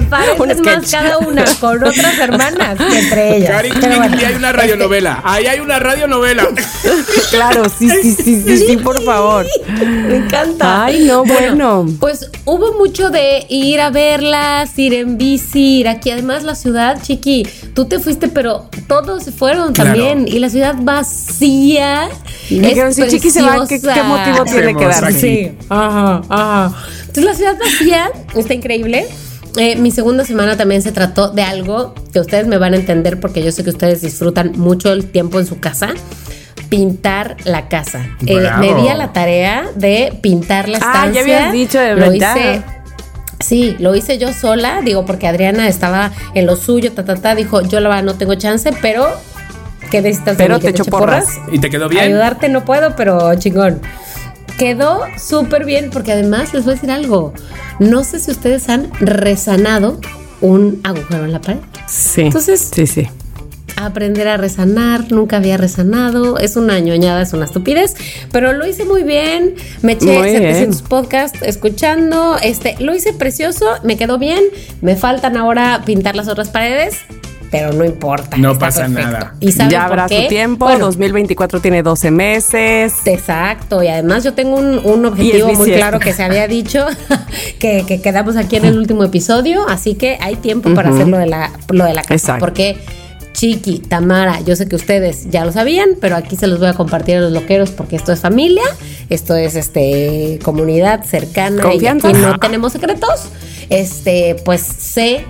parecen más cada una con otras hermanas que entre ellas. Cari, bueno, aquí hay una radionovela. Ahí hay una radionovela. Claro, sí, sí, sí, sí, sí, por favor. Me encanta. Ay, no, bueno. Pues hubo mucho de ir a verlas, ir en bici, ir aquí. Además, la ciudad, chiqui, tú te fuiste, pero todos se fueron Claro. también. Y la ciudad vacía. Y me es dijeron, si Chiqui se va, ¿qué- qué motivo tiene que Hacemos darse? aquí. Sí, ajá, ajá. Entonces, la ciudad vacía está increíble. Eh, mi segunda semana también se trató de algo que ustedes me van a entender porque yo sé que ustedes disfrutan mucho el tiempo en su casa. Pintar la casa. Eh, me di a la tarea de pintar la Ah, estancia. ya habías dicho de Lo hice Sí, lo hice yo sola, digo, porque Adriana estaba en lo suyo, ta, ta, ta, dijo, yo la verdad no tengo chance, pero ¿qué necesitas? de Pero te echo eche porras. ¿Y te quedó bien? Ayudarte no puedo, pero chingón. Quedó súper bien porque además les voy a decir algo. No sé si ustedes han resanado un agujero en la pared. Sí. Entonces- sí, sí. Aprender a resanar, nunca había resanado. Es una ñoñada, es una estupidez, pero lo hice muy bien. Me eché Muy 700 bien. podcasts escuchando. Este, lo hice precioso, me quedó bien. Me faltan ahora pintar las otras paredes. pero no importa. No pasa perfecto. nada. ¿Y Ya por habrá qué? su tiempo. Bueno, 2024 tiene 12 meses. Exacto, y además yo tengo un, un objetivo muy claro que se había dicho, que, que quedamos aquí en el último episodio, así que hay tiempo para hacer lo de la, lo de la casa. Exacto. Porque Chiqui, Tamara, yo sé que ustedes ya lo sabían, pero aquí se los voy a compartir a los loqueros porque esto es familia, esto es este comunidad cercana Confianza. y aquí no tenemos secretos. Este, pues se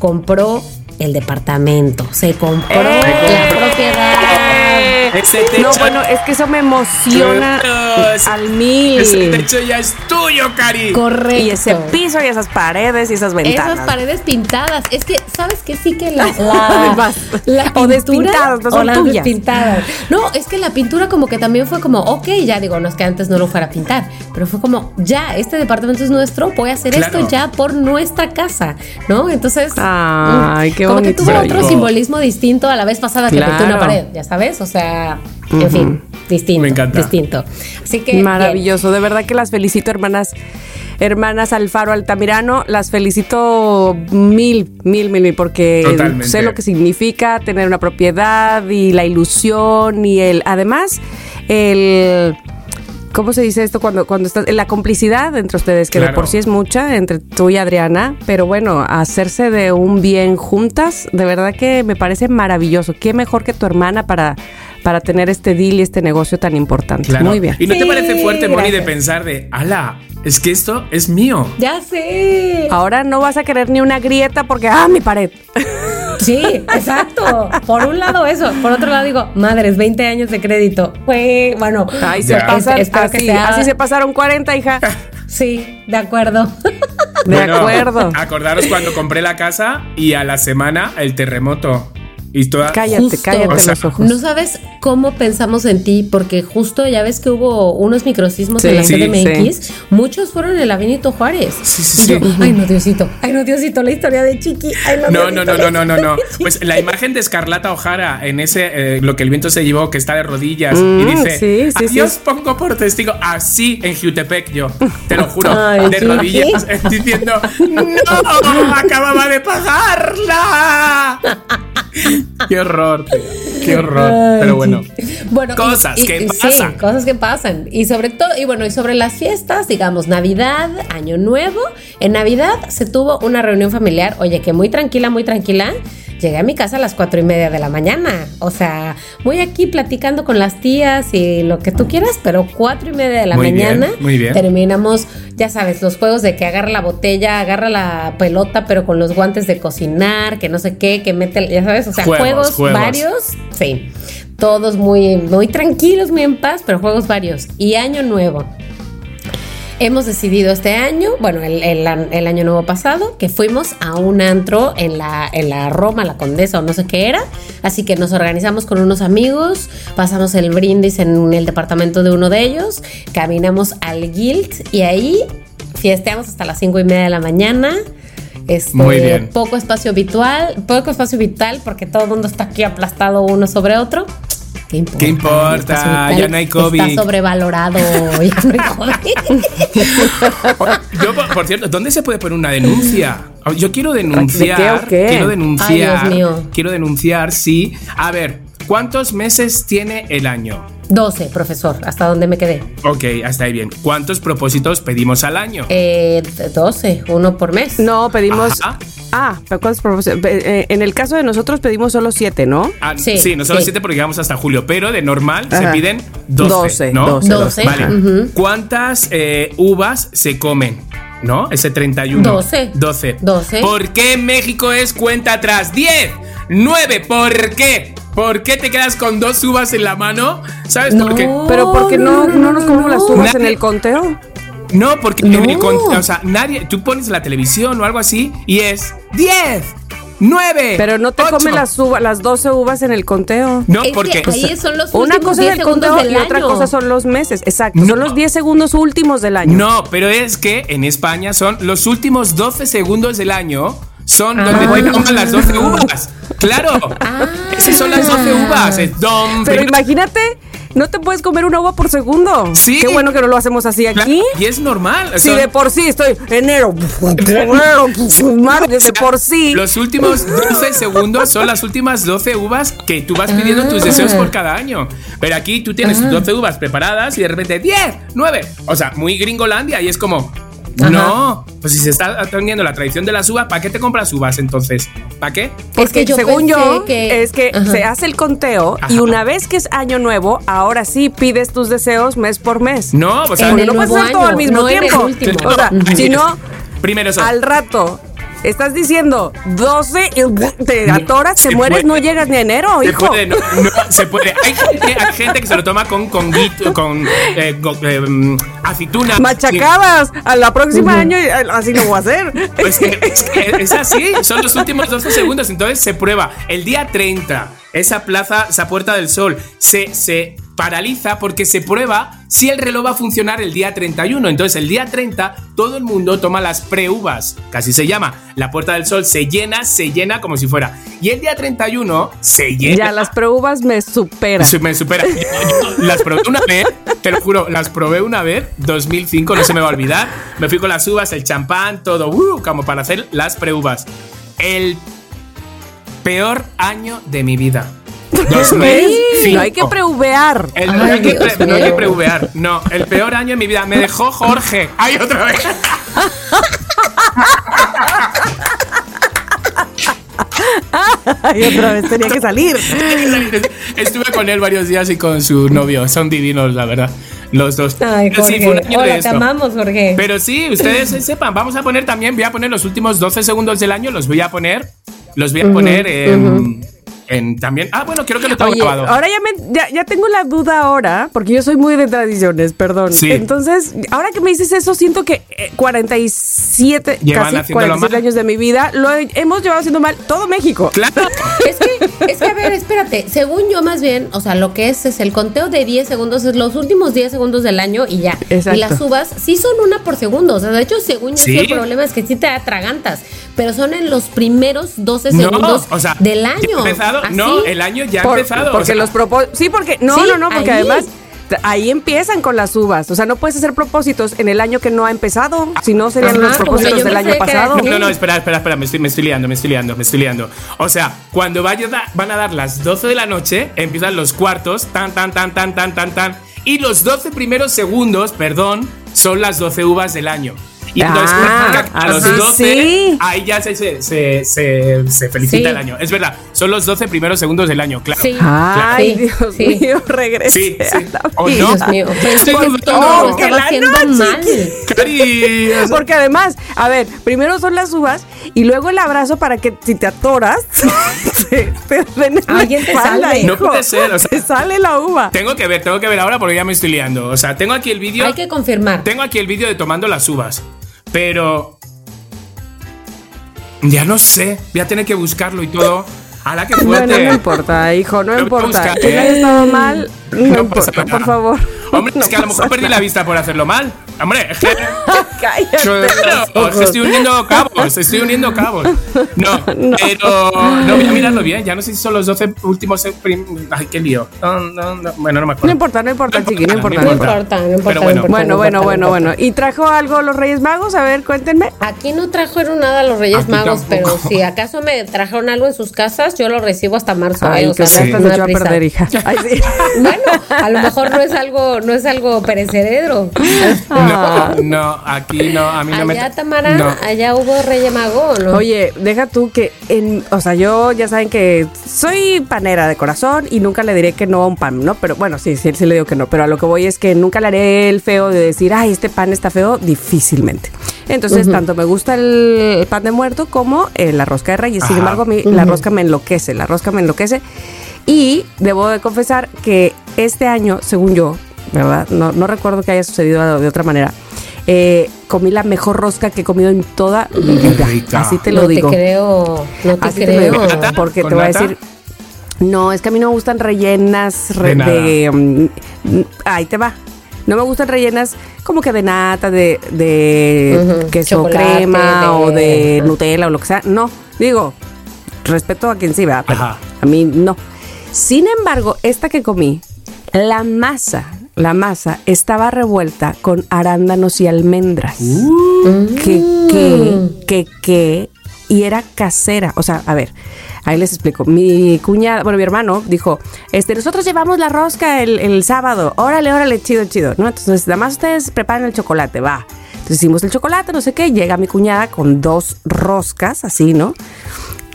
compró el departamento, se compró la propiedad. Ese techo. No, bueno, es que eso me emociona Dios. al mil. Ese techo ya es tuyo, Cari. Correcto. Y ese piso y esas paredes y esas ventanas. Esas paredes pintadas. Es que, ¿sabes qué? Sí que la. la, Además, la o pintura- despintadas, no o son tuyas. despintadas. No, es que la pintura, como que también fue como, ok, ya digo, no es que antes no lo fuera a pintar, pero fue como, ya, este departamento es nuestro, voy a hacer Claro. esto ya por nuestra casa, ¿no? Entonces. Ay, mm, qué Como que bonito. tuvo Qué otro simbolismo distinto a la vez pasada que Claro. pinté una pared, ya sabes, o sea, en fin, distinto. Me encanta. Distinto. Así que. bien. Maravilloso, de verdad que las felicito, hermanas. Hermanas Alfaro Altamirano, las felicito mil, mil, mil, mil, porque Totalmente. sé lo que significa tener una propiedad y la ilusión y el, además, el, ¿cómo se dice esto cuando, cuando estás, la complicidad entre ustedes, que de por sí es mucha entre tú y Adriana, pero bueno, hacerse de un bien juntas, de verdad que me parece maravilloso. Qué mejor que tu hermana para, para tener este deal y este negocio tan importante. Claro. Muy bien. ¿Y no te parece fuerte, Moni, de pensar de, ala, es que esto es mío? Ya sé. Ahora no vas a querer ni una grieta porque, ah, mi pared. Sí, exacto. Por un lado eso, por otro lado digo, madres, 20 años de crédito. Fue, bueno, Ay, se Ya. pasan, que así, sea- así se pasaron 40, hija. Sí, de acuerdo. De Bueno, acuerdo. Acordaros cuando compré la casa y a la semana el terremoto. Y toda, Cállate, Justo. cállate O sea, los ojos. No sabes cómo pensamos en ti, porque justo ya ves que hubo unos microsismos Sí, en la sí, CDMX. Muchos fueron en la Benito Juárez. Sí, sí, Y yo, sí. ay, no, Diosito. Ay, no, Diosito, la historia de Chiqui. Ay, no, No, Diosito, no, no, no, no, no, Pues la imagen de Escarlata O'Hara en ese, eh, lo que el viento se llevó, que está de rodillas Mm, y dice, sí, sí, adiós sí. pongo por testigo, así en Jutepec yo, te lo juro, Ay, de sí. rodillas, diciendo, no, acababa de pagarla. Qué horror, tío, qué horror. Ay, Pero bueno. Bueno, Cosas y- que pasan. Sí, cosas que pasan. Y sobre todo, y bueno, y sobre las fiestas, digamos, Navidad, Año Nuevo. En Navidad se tuvo una reunión familiar, oye, que muy tranquila, muy tranquila. Llegué a mi casa a las cuatro y media de la mañana. O sea, voy aquí platicando con las tías y lo que tú quieras, pero cuatro y media de la Muy bien, mañana muy bien. terminamos, ya sabes, los juegos de que agarra la botella, agarra la pelota, pero con los guantes de cocinar, que no sé qué, que mete, ya sabes, o sea, Juegos, juegos, juegos. varios, sí. Todos muy, muy tranquilos, muy en paz, pero juegos varios. Y año nuevo. Hemos decidido este año, bueno, el, el el año nuevo pasado, que fuimos a un antro en la, en la Roma, la Condesa o no sé qué era. Así que nos organizamos con unos amigos, pasamos el brindis en el departamento de uno de ellos, caminamos al Guild y ahí fiesteamos hasta las cinco y media de la mañana. Este, Muy bien. Poco espacio vital, poco espacio vital porque todo el mundo está aquí aplastado uno sobre otro. ¿Qué importa? ¿Qué importa? Ya no hay COVID. Está sobrevalorado, ya no hay COVID. yo, por, por cierto, ¿dónde se puede poner una denuncia? Yo quiero denunciar, ¿De qué o qué? quiero denunciar, Ay, Dios mío. quiero denunciar, sí. A ver, ¿cuántos meses tiene el año? 12, profesor, hasta donde me quedé. Ok, hasta ahí bien. ¿Cuántos propósitos pedimos al año? Eh, 12, uno por mes. No, pedimos. Ajá. Ah, pero ¿cuántos propósitos? Eh, En el caso de nosotros pedimos solo siete, ¿no? Ah, Sí, sí, no solo sí. 7 porque llegamos hasta julio, pero de normal se Ajá. piden 12, 12, ¿no? 12, 12, Vale. ujú. ¿Cuántas eh, uvas se comen? ¿No? Ese 31. 12. 12. 12. ¿Por qué México es cuenta atrás? 10. 9. ¿Por qué? ¿Por qué te quedas con dos uvas en la mano? ¿Sabes por qué? Pero porque no, no nos comemos las uvas en el conteo. No, porque en el con- o sea, nadie, tú pones la televisión o algo así y es 10, 9. Pero no te comes las uvas, las 12 uvas en el conteo. No, Es que porque ahí son los Una cosa 10 es el conteo y otra cosa son los meses. Exacto. No. Son los 10 segundos últimos del año. No, pero es que en España son los últimos 12 segundos del año. Son Ah. donde te toman las 12 uvas. Claro. Ah. Esas son las 12 uvas. Es dom, Pero imagínate no te puedes comer una uva por segundo. Sí. Qué bueno que no lo hacemos así aquí. y es normal. Si son- de por sí estoy enero, enero, marzo, de por sí. Los últimos 12 segundos son las últimas 12 uvas que tú vas pidiendo tus deseos por cada año. Pero aquí tú tienes tus 12 uvas preparadas y de repente 10, 9. O sea, muy gringolandia y es como. No, pues si se está atendiendo la tradición de las uvas, ¿para qué te compras uvas entonces? ¿Para qué? Porque Es que yo según yo, que- es que Ajá. se hace el conteo y una vez que es año nuevo, ahora sí pides tus deseos mes por mes. No, o sea, En Porque el no puedes hacer todo al mismo no tiempo. O sea, Ujú. si no, primero al rato estás diciendo 12 y te atoras, te Se mueres, puede. no llegas ni a enero, Se hijo. puede, no, no, se puede. Hay gente, hay gente que se lo toma con con, eh, eh, aceituna. Machacadas a la próxima año y eh, así lo voy a hacer. Pues que- es, que es así, son los últimos 12 segundos, entonces se prueba. El día 30, esa plaza, esa Puerta del Sol, se, se paraliza porque se prueba si el reloj va a funcionar el día 31. Entonces el día 30 todo el mundo toma las pre-uvas, casi se llama. La Puerta del Sol se llena, se llena como si fuera. Y el día 31 se llena. Ya las pruebas me superan. Se me supera. Yo- yo las probé una vez, te lo juro, las probé una vez, 2005, no se me va a olvidar. Me fui con las uvas, el champán, todo, uh, como para hacer las pre-uvas. El peor año de mi vida. 2005. No hay que preuvear. El- Ay, no hay que, pre- no hay que mío. preuvear. No, el peor año de mi vida. Me dejó Jorge. ¡Ay, otra vez! Ay, otra vez tenía que salir. Estuve con él varios días y con su novio. Son divinos, la verdad. Los dos. Ay, Pero Jorge. sí, Hola, te amamos, Jorge. Pero sí, ustedes sepan, vamos a poner también, voy a poner los últimos 12 segundos del año, los voy a poner, los voy a poner en, en también. Ah, bueno, creo que lo tengo Oye, grabado. ahora ya, me, ya, ya tengo la duda ahora, porque yo soy muy de tradiciones, perdón. Sí. Entonces, ahora que me dices eso, siento que eh, 47, Llevan casi haciéndolo 47 mal. años de mi vida lo he- hemos llevado haciendo mal todo México. Claro. Es que, es que, a ver, espérate. Según yo, más bien, o sea, lo que es es el conteo de 10 segundos, es los últimos 10 segundos del año y ya. Exacto. Y las uvas sí son una por segundo. O sea, de hecho, según yo, Sí. el problema es que sí te atragantas. Pero son en los primeros 12 No, segundos o sea, del año. ha empezado, Así. no, el año ya ha Por- empezado. o Porque sea, los propósitos. Sí, porque. No, Sí, no, no, porque ahí. además. Ahí empiezan con las uvas. O sea, no puedes hacer propósitos en el año que no ha empezado. Si no, serían Ajá, los propósitos del año pasado. No, no, espera, espera, espera, me estoy, me estoy liando, me estoy liando, me estoy liando. O sea, cuando vaya a- van a dar las 12 de la noche, empiezan los cuartos, tan, tan, tan, tan, tan, tan, tan. Y los 12 primeros segundos, perdón, son las 12 uvas del año. Y entonces, Ah, a los así 12, sí. ahí ya se, se, se, se- se felicita Sí. el año. Es verdad, son los 12 primeros segundos del año, claro. Sí. Ay, Dios sí. mío, regresé Sí, sí. a la ¿O vida. no? Dios mío. Pensé Estoy todo lo que la haciendo noche, mal. Cari, o sea, Porque además, a ver, primero son las uvas y luego el abrazo para que si te atoras, te, Alguien te espalda, hijo. No puede ser, o sea- te sale la uva. tengo que ver, tengo que ver ahora porque ya me estoy liando. O sea, tengo aquí el vídeo. Hay que confirmar. Tengo aquí el vídeo de tomando las uvas. Pero. Ya no sé. Voy a tener que buscarlo y todo. A la que fuerte. Bueno, no importa, hijo, no importa. Que ¿eh? haya estado mal, no, No pasa importa, nada. por favor. Hombre, No es que a lo mejor perdí la vista por hacerlo mal. Hombre, es que. Cállate Claro, ojos. estoy uniendo cabos, estoy uniendo cabos. No, pero no voy a mirarlo bien. Ya no sé si son los 12 últimos. Ay, qué lío. No, no, no. Bueno, no me acuerdo. No importa, no importa, No chiqui, no importa. No importa, no importa. Bueno. importa, Bueno, no bueno, importa, bueno. ¿Y trajo algo los Reyes Magos? A ver, cuéntenme. Aquí no trajeron nada los Reyes Aquí Magos, pero si acaso me trajeron algo en sus casas, yo lo recibo hasta marzo. Ay, ¿eh? O sea, se no echó a perder, hija. Ay, sí. Bueno, a lo mejor no es algo, no es algo perecedero. No, no, aquí no. A mí no me. Allá, Tamara, No. allá hubo Reyes Mago, ¿o ¿no? Oye, deja tú que, en, o sea, yo ya saben que soy panera de corazón y nunca le diré que no a un pan, ¿no? Pero bueno, sí, sí, sí le digo que no, pero a lo que voy es que nunca le haré el feo de decir, ay, este pan está feo, difícilmente. Entonces, tanto me gusta el pan de muerto como eh, la rosca de reyes. Sin Ajá. embargo, a mí la rosca me enloquece, la rosca me enloquece. Y debo de confesar que este año, según yo, ¿verdad? No, no recuerdo que haya sucedido de otra manera. eh, comí la mejor rosca que he comido en toda mi vida. rica. Así te lo no digo. te creo, no te Así te creo. lo digo. Porque ¿Con te voy a decir. No, es que a mí no me gustan rellenas re- De mm, mm, ahí te va. No me gustan rellenas como que de nata, de, de queso chocolate, crema de- o de Nutella o lo que sea. No, digo, respeto a quien sí, ¿verdad? Pero Ajá. a mí no. Sin embargo, esta que comí, La masa, la masa estaba revuelta con arándanos y almendras. Que, que, que, que, y era casera. O sea, a ver, ahí les explico. Mi cuñada, bueno, mi hermano dijo, este, nosotros llevamos la rosca el, el sábado. Órale, órale, chido, chido. ¿no? Entonces, nada más ustedes preparen el chocolate, va. Entonces hicimos el chocolate, no sé qué. Llega mi cuñada con dos roscas, así, ¿no?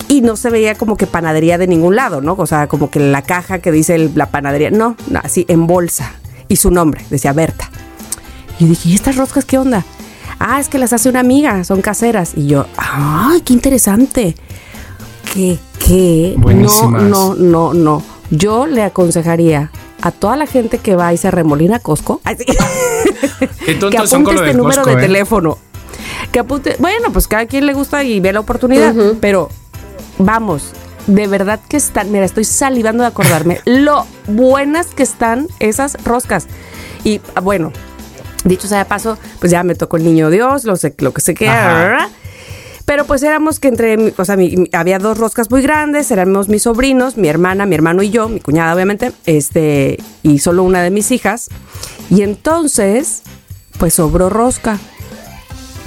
Y no se veía como que panadería de ningún lado, ¿no? O sea, como que la caja que dice el- la panadería, no, no, así en bolsa. Y su nombre, decía Berta. Y dije, ¿y estas roscas qué onda? Ah, es que las hace una amiga, son caseras. Y yo, ¡ay, qué interesante! ¿Qué, qué? Buenísimas. No, no, no, no. Yo le aconsejaría a toda la gente que va y se remolina a Costco. que son apunte con este de número Costco, de ¿eh? teléfono. Que apunte, bueno, pues cada quien le gusta y ve la oportunidad, pero vamos, de verdad que están, mira, estoy salivando de acordarme lo buenas que están esas roscas. Y ah, bueno, dicho sea de paso, pues ya me tocó el niño Dios, lo, sé, lo que se queda. Pero pues éramos que entre, o sea, mi- había dos roscas muy grandes, éramos mis sobrinos, mi hermana, mi hermano y yo, mi cuñada obviamente, este, y solo una de mis hijas. Y entonces, pues sobró rosca.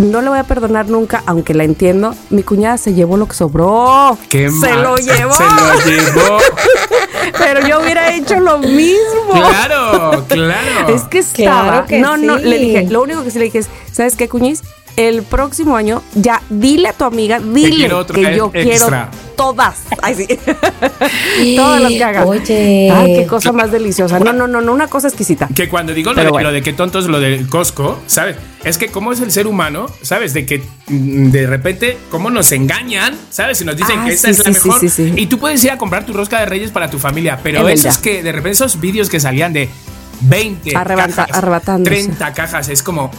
No le voy a perdonar nunca, aunque la entiendo. Mi cuñada se llevó lo que sobró. ¿Qué se más? lo llevó. Se lo llevó. Pero yo hubiera hecho lo mismo. Claro, claro. Es que estaba. Claro que no, no, le dije, lo único que sí le dije es, ¿sabes qué, Cuñiz? El próximo año ya dile a tu amiga, dile quiero otro que yo extra. quiero todas. Ay, sí. todas las que hagas. Oye. Ay, qué cosa más deliciosa. No, no, no, no, una cosa exquisita. Que cuando digo lo de, bueno. lo de que tontos, lo del Costco, ¿sabes? Es que cómo es el ser humano, ¿sabes? De que mm, de repente, cómo nos engañan, ¿sabes? Y nos dicen Ah, que esta sí, es la mejor. sí, sí. Y tú puedes ir a comprar tu rosca de reyes para tu familia. Pero Es esos verdad. que de repente esos vídeos que salían de 20 Arrebata- cajas, arrebatándose. 30 cajas, es como,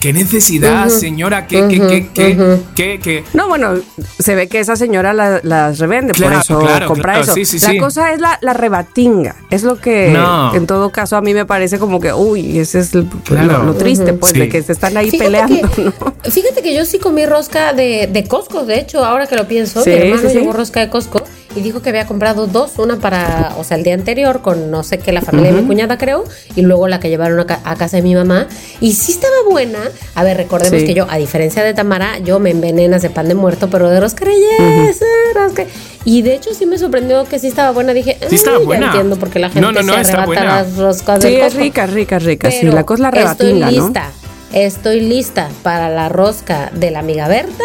¿qué necesidad, señora? ¿Qué, qué, qué, qué, qué, qué? No, bueno, se ve que esa señora la- las revende, Claro, por eso claro, compra claro, eso. sí, sí, la sí. cosa es la, la rebatinga. Es lo que, No. en todo caso, a mí me parece como que, uy, ese es el- Claro. lo, lo triste, pues, Sí. de que se están ahí Fíjate peleando, que, ¿no? fíjate que yo sí comí rosca de, de Costco, de hecho, ahora que lo pienso, Sí, mi hermano sí, sí. llevó rosca de Costco y dijo que había comprado dos, una para, o sea, el día anterior con no sé qué, la familia de mi cuñada creo, y luego la que llevaron a, ca- a casa de mi mamá, y sí estaba buena. A ver, recordemos Sí. que yo, a diferencia de Tamara, yo me envenenas de pan de muerto, pero de rosca reyes, eh, rosca. Y de hecho sí me sorprendió que sí estaba buena, dije, Sí estaba "Ay, buena. Ya entiendo por qué la gente No, no, no, se arrebata buena. las roscas Sí, es rica, rica, rica. Sí, Pero la cosa la rebatinga, Estoy lista, estoy lista para la rosca de la amiga Berta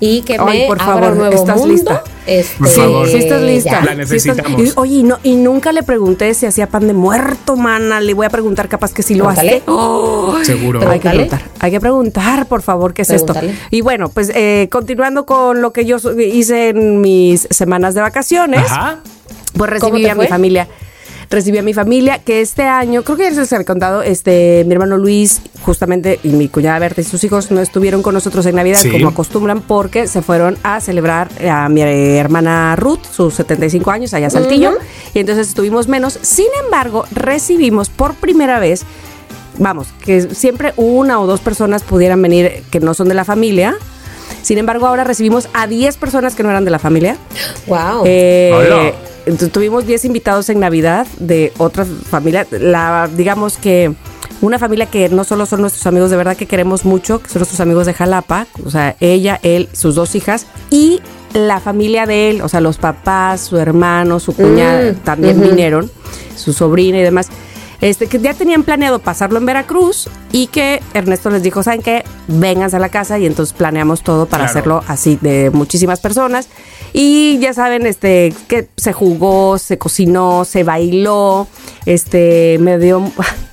y que Ay, me por abra favor, un nuevo ¿estás mundo. lista? Este, Por favor. Sí, estás lista. ya. La Sí estás- necesitamos. y- oye, y, no, y nunca le pregunté si hacía pan de muerto, mana. Le voy a preguntar, capaz que sí lo Pregúntale. hace. Oh, Seguro. Hay que preguntar, hay que preguntar, por favor, qué es esto. Y bueno, pues eh, continuando con lo que yo so- hice en mis semanas de vacaciones, Ajá. pues ¿Cómo recibí a mi familia. Recibí a mi familia que este año, creo que ya se les había contado, este, mi hermano Luis, justamente, y mi cuñada Berta y sus hijos no estuvieron con nosotros en Navidad Sí. como acostumbran porque se fueron a celebrar a mi hermana Ruth, sus 75 años, allá a Saltillo, y entonces estuvimos menos. Sin embargo, recibimos por primera vez, vamos, que siempre una o dos personas pudieran venir que no son de la familia. Sin embargo, ahora recibimos a 10 personas que no eran de la familia. Wow. Eh, Hola. Entonces, tuvimos 10 invitados en Navidad de otra familia. La, digamos que una familia que no solo son nuestros amigos de verdad que queremos mucho, que son nuestros amigos de Jalapa, o sea, ella, él, sus dos hijas y la familia de él, o sea, los papás, su hermano, su cuñada Mm, también vinieron, su sobrina y demás. Este, que ya tenían planeado pasarlo en Veracruz y que Ernesto les dijo, ¿saben qué? Vénganse a la casa y entonces planeamos todo para Claro. hacerlo así de muchísimas personas. Y ya saben, este, que se jugó, se cocinó, se bailó, este, me dio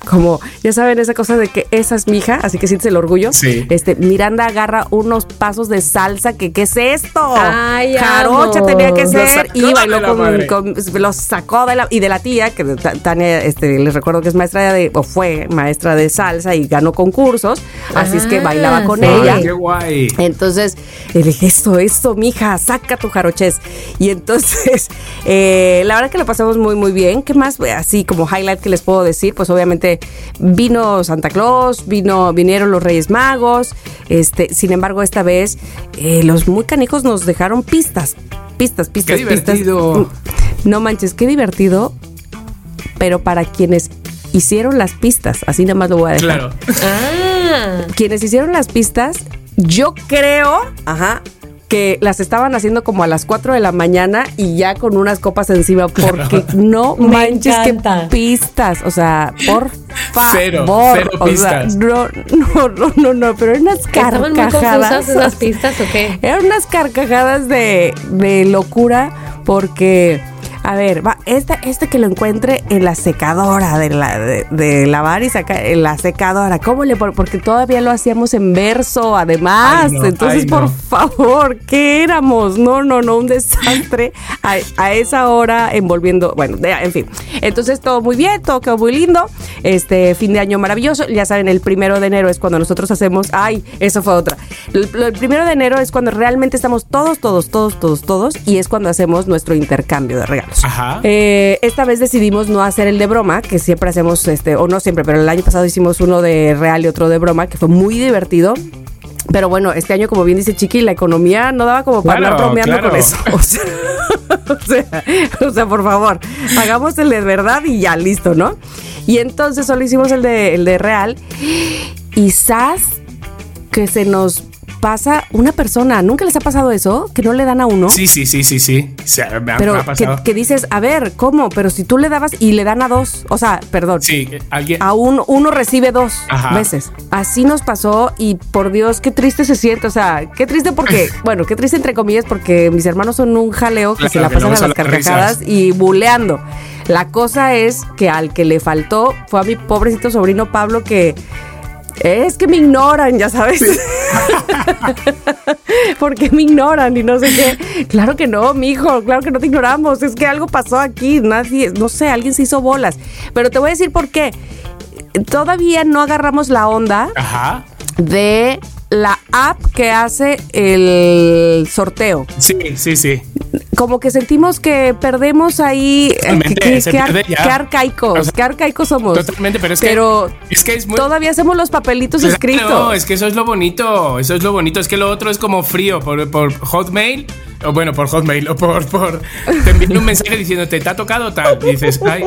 como, ya saben, esa cosa de que esa es mi hija, así que sientes el orgullo. Sí. Este, Miranda agarra unos pasos de salsa, que ¿qué es esto? Ay, Jarocha amo. tenía que ser y bailó con, con- los sacó de la y de la tía que Ta- Tania este les recuerdo que es maestra de o fue maestra de salsa y ganó concursos así es que Ah, bailaba con sí. ella Ay, qué guay. entonces le dije, esto, esto, mija, saca tu jaroches. Y entonces, eh, la verdad que lo pasamos muy, muy bien. ¿Qué más? Así como highlight que les puedo decir, pues obviamente vino Santa Claus, vino, vinieron los Reyes Magos. Este, sin embargo, esta vez eh, los muy canijos nos dejaron pistas, pistas, pistas, Qué pistas. divertido. No manches, qué divertido. Pero para quienes hicieron las pistas, así nada más lo voy a dejar. Claro. Ah. Quienes hicieron las pistas, yo creo, ajá, que las estaban haciendo como a las 4 de la mañana y ya con unas copas encima, porque no Me manches que pistas, o sea, por favor. Cero, cero o sea, pistas. no, no, no, no, no, pero eran unas ¿Estaban muy carcajadas. confusas esas pistas o qué? Eran unas carcajadas de, de locura porque, a ver, va, este, este que lo encuentre en la secadora de, la, de, de lavar y sacar, en la secadora, ¿cómo le Porque todavía lo hacíamos en verso, además. Ay, no, Entonces, ay, por no. favor, ¿qué éramos? No, no, no, un desastre a, a esa hora envolviendo, bueno, de- en fin. Entonces, todo muy bien, todo quedó muy lindo. Este fin de año maravilloso. Ya saben, el primero de enero es cuando nosotros hacemos, ay, eso fue otra. El, el primero de enero es cuando realmente estamos todos, todos, todos, todos, todos, y es cuando hacemos nuestro intercambio de regalos. Ajá. Eh, esta vez decidimos no hacer el de broma, que siempre hacemos, este, o no siempre, pero el año pasado hicimos uno de real y otro de broma, que fue muy divertido. Pero bueno, este año, como bien dice Chiqui, la economía no daba como para Claro, andar bromeando claro. con eso. O sea, o sea, o sea, por favor, hagamos el de verdad y ya, listo, ¿no? Y entonces solo hicimos el de, el de real. Y sas que se nos pasa una persona. ¿Nunca les ha pasado eso? Que no le dan a uno. Sí, sí, sí, sí, sí. Ha- me Pero ha que, que dices, a ver, ¿cómo? Pero si tú le dabas y le dan a dos, o sea, perdón, Sí, alguien. a uno, uno recibe dos Ajá. veces. Así nos pasó y por Dios, qué triste se siente. O sea, qué triste porque, bueno, qué triste entre comillas porque mis hermanos son un jaleo que Claro, se la pasan a las las carcajadas risas. y buleando. La cosa es que al que le faltó fue a mi pobrecito sobrino Pablo que... Es que me ignoran, ya sabes. porque me ignoran y no sé qué. Claro que no, mijo, claro que no te ignoramos. Es que algo pasó aquí, nadie, no sé, alguien se hizo bolas. Pero te voy a decir por qué. Todavía no agarramos la onda Ajá. de la app que hace el sorteo. Sí, sí, sí. Como que sentimos que perdemos ahí. eh, Totalmente, qué, se qué ar- qué arcaicos, O sea, arcaicos somos. Totalmente, pero es que- Pero es que es muy- todavía hacemos los papelitos escritos. No, es que eso es lo bonito. Eso es lo bonito. Es que lo otro es como frío por, por Hotmail. O bueno, por Hotmail. O por. por te envían un mensaje diciéndote, ¿te ha tocado tal? Y dices, ay.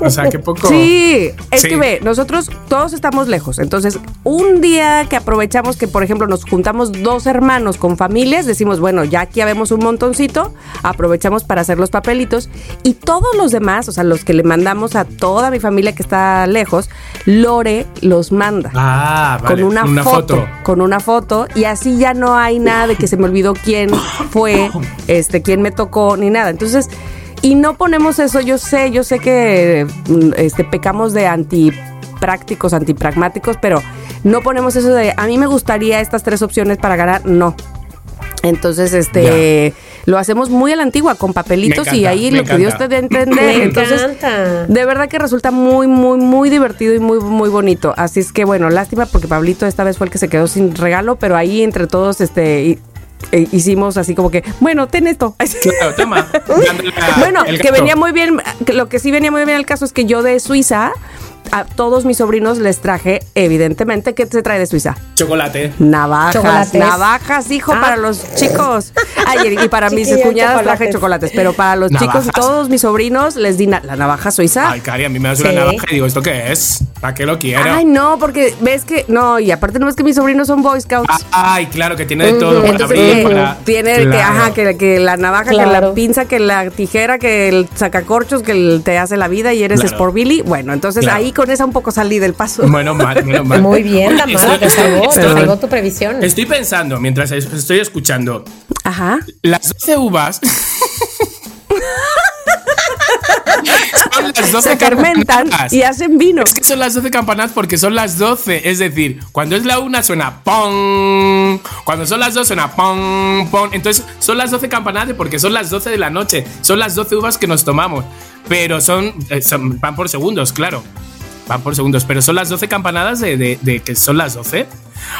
O sea, qué poco. Sí, es Sí. que ve, nosotros todos estamos lejos. Entonces, un día que aprovechamos que, por ejemplo, nos juntamos dos hermanos con familias, decimos, bueno, ya aquí habemos un montoncito, aprovechamos para hacer los papelitos. Y todos los demás, o sea, los que le mandamos a toda mi familia que está lejos, Lore los manda. Ah, vale. con una, foto, con una foto y así ya no hay nada de que se me olvidó quién fue, este, quién me tocó ni nada. Entonces, y no ponemos eso, yo sé, yo sé que mm, este pecamos de antiprácticos, antipragmáticos, pero no ponemos eso de a mí me gustaría estas tres opciones para ganar, no. Entonces, este, lo hacemos muy a la antigua, con papelitos y ahí lo que Dios te dé a entender. Me Entonces, encanta. de verdad que resulta muy, muy, muy divertido y muy, muy bonito. Así es que, bueno, lástima porque Pablito esta vez fue el que se quedó sin regalo, pero ahí entre todos, este, eh, hicimos así como que, bueno, ten esto. Claro, toma. Bueno, el que venía muy bien, que lo que sí venía muy bien al caso es que yo de Suiza, a todos mis sobrinos les traje, evidentemente, ¿qué se trae de Suiza? Chocolate. Navajas, Chocolates. navajas, hijo, Ah. para los chicos. Ay, y para mis cuñadas traje chocolates. pero para los chicos Navajas. y todos mis sobrinos les di na- la navaja suiza. Ay, Cari, a mí me das Sí. una navaja y digo, ¿esto qué es? ¿Para qué lo quiero? Ay, no, porque ves que. No, y aparte no es que mis sobrinos son Boy Scouts. Ay, claro, que tiene de todo para Entonces, abrir, que para- tiene que, ajá, que, que la navaja, que la pinza, que la tijera, que el sacacorchos, que el- te hace la vida y eres Claro. Sport Billy. Bueno, entonces Claro. ahí con esa un poco salí del paso. Menos mal, menos mal. Muy bien, Tamara, te salvó, te estoy- salvó tu previsión. Estoy pensando, mientras es- estoy escuchando, Ajá. las 12 uvas. son las 12 Se fermentan y hacen vino. Es que son las 12 campanadas porque son las 12. Es decir, cuando es la una suena pong. Cuando son las dos suena pong, pong. Entonces son las 12 campanadas porque son las 12 de la noche. Son las 12 uvas que nos tomamos. Pero son, eh, son- van por segundos, claro. Van por segundos. Pero son las 12 campanadas de, de- de que son las 12.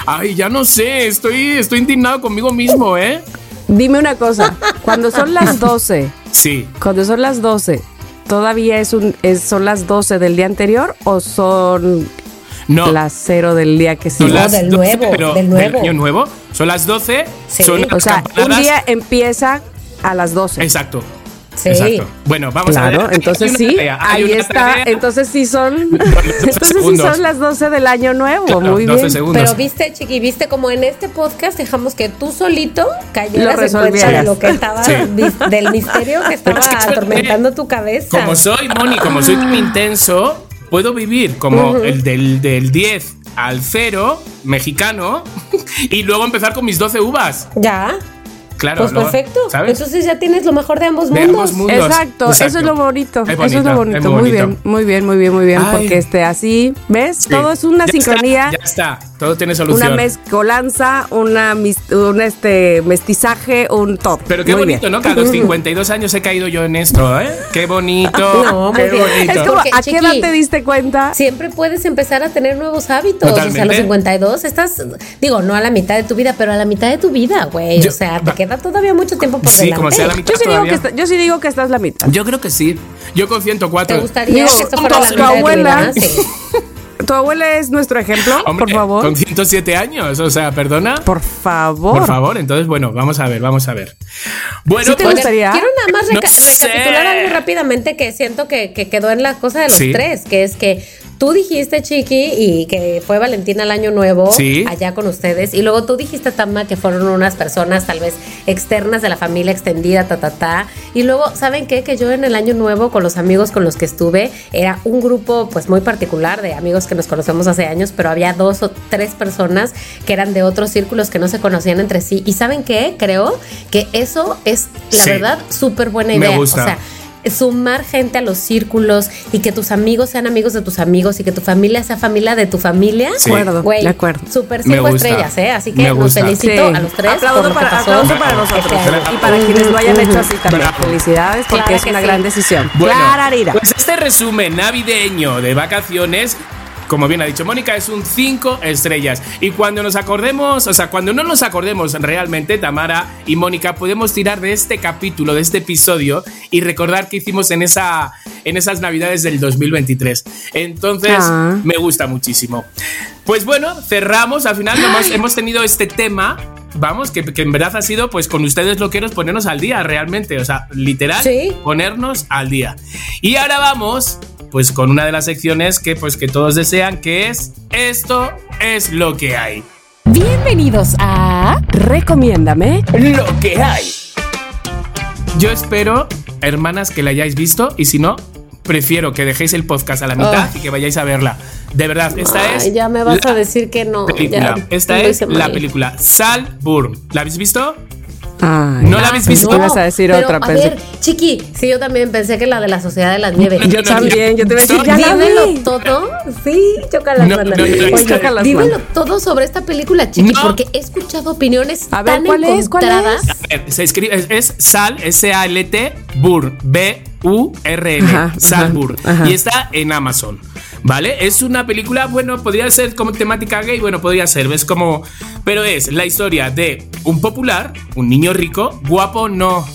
Ay, ya no sé. Estoy, estoy indignado conmigo mismo, ¿eh? Dime una cosa. Cuando son las 12, Sí. cuando son las 12, ¿todavía es un, es- son las 12 del día anterior o son No. las 0 del día que sigue? No, las del 12, nuevo, pero del nuevo. año nuevo. Son las 12. Sí. Son O las sea, un día empieza a las 12. Exacto. Sí. Exacto. Bueno, vamos a ver. Claro, entonces sí, tarea, ahí está. tarea. Entonces sí son, Los 12 entonces sí son las 12 del año nuevo. Claro, Muy 12 bien. segundos. Pero viste, Chiqui, viste como en este podcast dejamos que tú solito cayeras Lo en cuenta de lo que estaba, Sí. del misterio que estaba atormentando tu cabeza. Como soy, Moni, como soy tan intenso, puedo vivir como el del, del 10 al 0 mexicano y luego empezar con mis 12 uvas. Ya, Claro, pues perfecto. ¿Sabes? Entonces ya tienes lo mejor de ambos De mundos. ambos mundos. Exacto, eso es lo bonito. Es eso es lo bonito, es Muy bonito. bien, muy bien, muy bien, muy bien. Ay. Porque este así, ¿ves? Sí. Todo es una Ya sincronía. está, ya está, todo tiene solución. Una mezcolanza, una un este mestizaje, un todo. Pero qué Muy bonito, bien. ¿no? Que a los 52 años he caído yo en esto, ¿eh? Qué bonito. No, muy qué bien. bonito. Es como, Porque, ¿a qué edad te diste cuenta? Siempre puedes empezar a tener nuevos hábitos. O sea, a los 52 estás, digo, no a la mitad de tu vida, pero a la mitad de tu vida, güey. O sea, te queda todavía mucho tiempo por Sí, delante. como sea la mitad Yo sí, digo que está- yo sí digo que estás la mitad. Yo creo que sí. Yo con 104. ¿Te gustaría Digo, que esto fuera la de tu vida? Sí. ¿Tu abuela es nuestro ejemplo? Hombre, por favor. Con 107 años, o sea, perdona. Por favor. Por favor, entonces, bueno, vamos a ver, vamos a ver. Bueno, ¿Sí te pues, gustaría? Quiero nada más No reca- sé. recapitular algo rápidamente que siento que, que quedó en la cosa de los Sí. tres, que es que tú dijiste, Chiqui, y que fue Valentina el año nuevo Sí. allá con ustedes, y luego tú dijiste, Tama, que fueron unas personas tal vez externas de la familia extendida, ta, ta, ta, y luego, ¿saben qué? Que yo en el año nuevo con los amigos con los que estuve, era un grupo pues muy particular de amigos que nos conocemos hace años, pero había dos o tres personas que eran de otros círculos que no se conocían entre sí, y ¿saben qué? Creo que eso es, la Sí. verdad, súper buena Me idea. gusta. O sea, sumar gente a los círculos y que tus amigos sean amigos de tus amigos y que tu familia sea familia de tu familia. Sí. De acuerdo, Güey, de acuerdo. Super cinco gusta. estrellas, ¿eh? Así que los felicito Sí. a los tres. Aplauso por lo que para, pasó para nosotros. este año. Y para quienes lo hayan hecho así también. Bravo. Felicidades porque Claro es una sí. gran decisión. Bueno, pues este resumen navideño de vacaciones, como bien ha dicho Mónica, es un 5 estrellas. Y cuando nos acordemos, o sea, cuando no nos acordemos realmente, Tamara y Mónica, podemos tirar de este capítulo, de este episodio, y recordar qué hicimos en, esa, en esas navidades del 2023. Entonces, Ah. me gusta muchísimo. Pues bueno, cerramos. Al final hemos, hemos tenido este tema. Vamos, que, que en verdad ha sido, pues con ustedes loqueros, ponernos al día realmente. O sea, literal, Sí. ponernos al día. Y ahora vamos, pues con una de las secciones que, pues, que todos desean, que es Esto es lo que hay. Bienvenidos a Recomiéndame. Lo que hay. Yo espero, hermanas, que la hayáis visto y si no, prefiero que dejéis el podcast a la mitad y que vayáis a verla. De verdad, esta Ay, es. ya me vas a decir que no. película. ya Esta es la película Saltburn. ¿La habéis visto? Ay, ¿No la habéis visto? No. ibas a decir pero, otra, A pensé. ver, Chiqui, sí, yo también pensé que la de la Sociedad de la Nieve. Yo también, yo te iba a decir, ya la dímelo vi. todo. Sí, choca las No, no, las dímelo manos. todo sobre esta película, Chiqui, No. porque he escuchado opiniones A ver, tan ¿cuál es? ¿Cuál encontradas. es? A ver, se escribe, es, es Sal, S-A-L-T, Ajá, ajá, Salburn. ajá. Y está en Amazon, ¿vale? Es una película, bueno, podría ser como temática gay, bueno, podría ser, ves como... Pero es la historia de un popular, un niño rico, guapo no...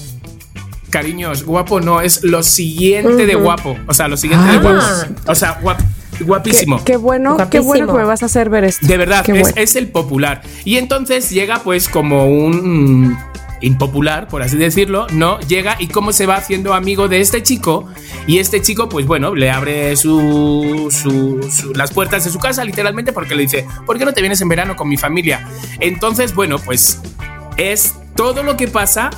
Cariños, guapo no, es lo siguiente de guapo. O sea, lo siguiente de Ah. guapo. O sea, guap- guapísimo. qué bueno, qué bueno que me vas a hacer ver esto. De verdad, es, bueno. es el popular. Y entonces llega pues como un impopular, por así decirlo, ¿no? Llega y cómo se va haciendo amigo de este chico. Y este chico, pues bueno, le abre su, su- su- las puertas de su casa, literalmente, porque le dice, ¿por qué no te vienes en verano con mi familia? Entonces, bueno, pues es todo lo que pasa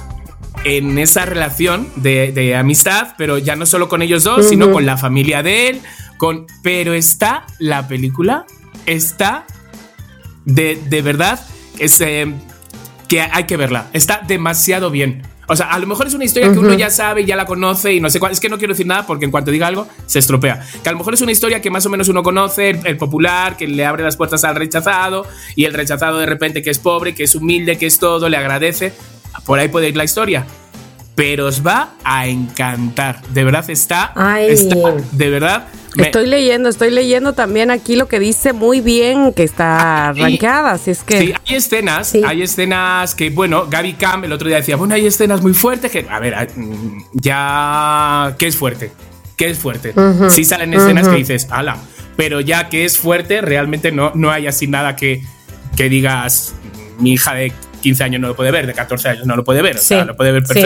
en esa relación de, de amistad, pero ya no solo con ellos dos, sino con la familia de él, con... Pero está la película, está de, de verdad, es, eh, que hay que verla, está demasiado bien. O sea, a lo mejor es una historia que uno ya sabe, ya la conoce y no sé cuál. Es que no quiero decir nada porque en cuanto diga algo se estropea. Que a lo mejor es una historia que más o menos uno conoce, el, el popular, que le abre las puertas al rechazado y el rechazado de repente que es pobre, que es humilde, que es todo, le agradece. Por ahí puede ir la historia. Pero os va a encantar. De verdad está. Ay. está de verdad. Me- Estoy leyendo, estoy leyendo también aquí lo que dice muy bien que está sí. rankeada, así es que Sí, hay escenas, Sí. hay escenas que, bueno, Gaby Cam el otro día decía, bueno, hay escenas muy fuertes que, a ver, mm, ya, ¿qué es fuerte? ¿Qué es fuerte? Sí salen escenas que dices, ala, pero ya que es fuerte, realmente no, no hay así nada que, que digas, mi hija de 15 años no lo puede ver, de 14 años no lo puede ver, o sea, lo puede ver sí.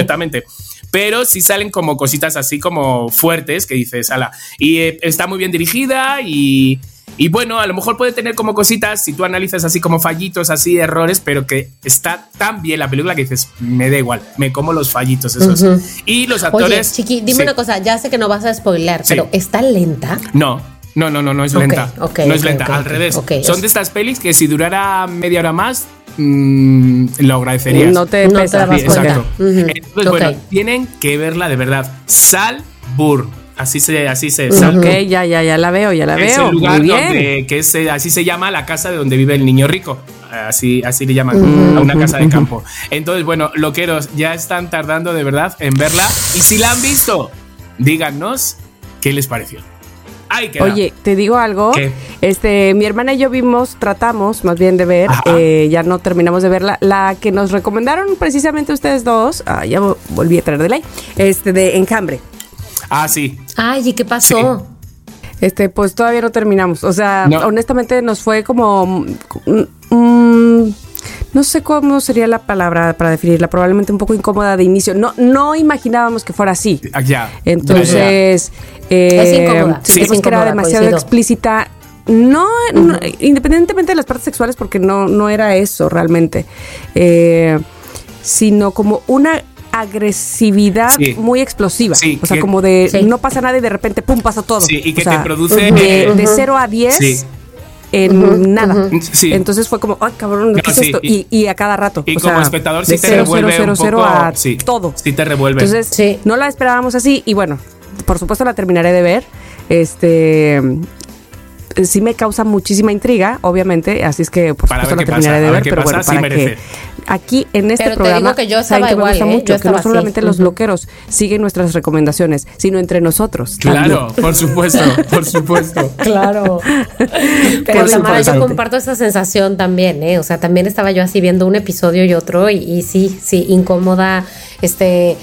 Pero sí salen como cositas así como fuertes que dices, ala. Y eh, está muy bien dirigida y, y bueno, a lo mejor puede tener como cositas, si tú analizas así como fallitos, así errores, pero que está tan bien la película que dices, me da igual, me como los fallitos esos. Y los actores... Oye, Chiqui, dime Sí. una cosa, ya sé que no vas a spoiler, Sí. pero ¿está lenta? No, no, no, no, no es lenta. no es lenta, al revés. Son de estas pelis que si durara media hora más, mm, lo agradecerías. No te No pesa. exacto. Entonces, bueno, tienen que verla de verdad. Sal Bur. Así se, así se, Sal Ok, ya, ya, ya la veo, ya la es veo. el lugar Muy bien. donde, que es, eh, así se llama la casa de donde vive el niño rico. Así, así le llaman a una casa de campo. Entonces, bueno, loqueros, ya están tardando de verdad en verla. Y si la han visto, díganos qué les pareció. Ahí queda. Oye, te digo algo. ¿Qué? Este, mi hermana y yo vimos, tratamos más bien de ver, eh, ya no terminamos de verla, la que nos recomendaron precisamente ustedes dos, ah, ya vo- volví a traer de ley, este, de Enjambre. Ah, sí. Ay, ¿y qué pasó? Este, pues todavía no terminamos. O sea, No. honestamente nos fue como. mm, mm, no sé cómo sería la palabra para definirla, probablemente un poco incómoda de inicio. No, no imaginábamos que fuera así. Ah, Ya. Entonces, eh, Es incómoda, sí, que era demasiado coincido. explícita. No, no, independientemente de las partes sexuales, porque no, no era eso realmente, eh, sino como una agresividad Sí. muy explosiva. Sí, o sea, que- como de Sí. no pasa nada y de repente, ¡pum!, pasa todo. Sí, y que O sea, te produce. De, eh, de 0 a 10 En nada. Sí. Entonces fue como, ¡ay, cabrón! ¿qué No, es sí, esto? y- a cada rato. y o como sea, espectador sí de te cero, revuelve cero, un cero, poco, a sí, todo. sí te revuelve. Entonces, Sí. no la esperábamos así y bueno, por supuesto la terminaré de ver. Este sí me causa muchísima intriga, obviamente, así es que por Para supuesto ver terminaré pasa, de ver pero pasa, bueno, sí para merece. que aquí en este Pero te programa digo que yo ¿saben qué me gusta ¿eh? mucho que no solamente así. los loqueros siguen nuestras recomendaciones, sino entre nosotros. Claro, también. por supuesto, por supuesto. Claro. Pero Tamara, yo comparto esa sensación también, ¿eh? O sea, también estaba yo así viendo un episodio y otro y, y sí, sí, incómoda, este,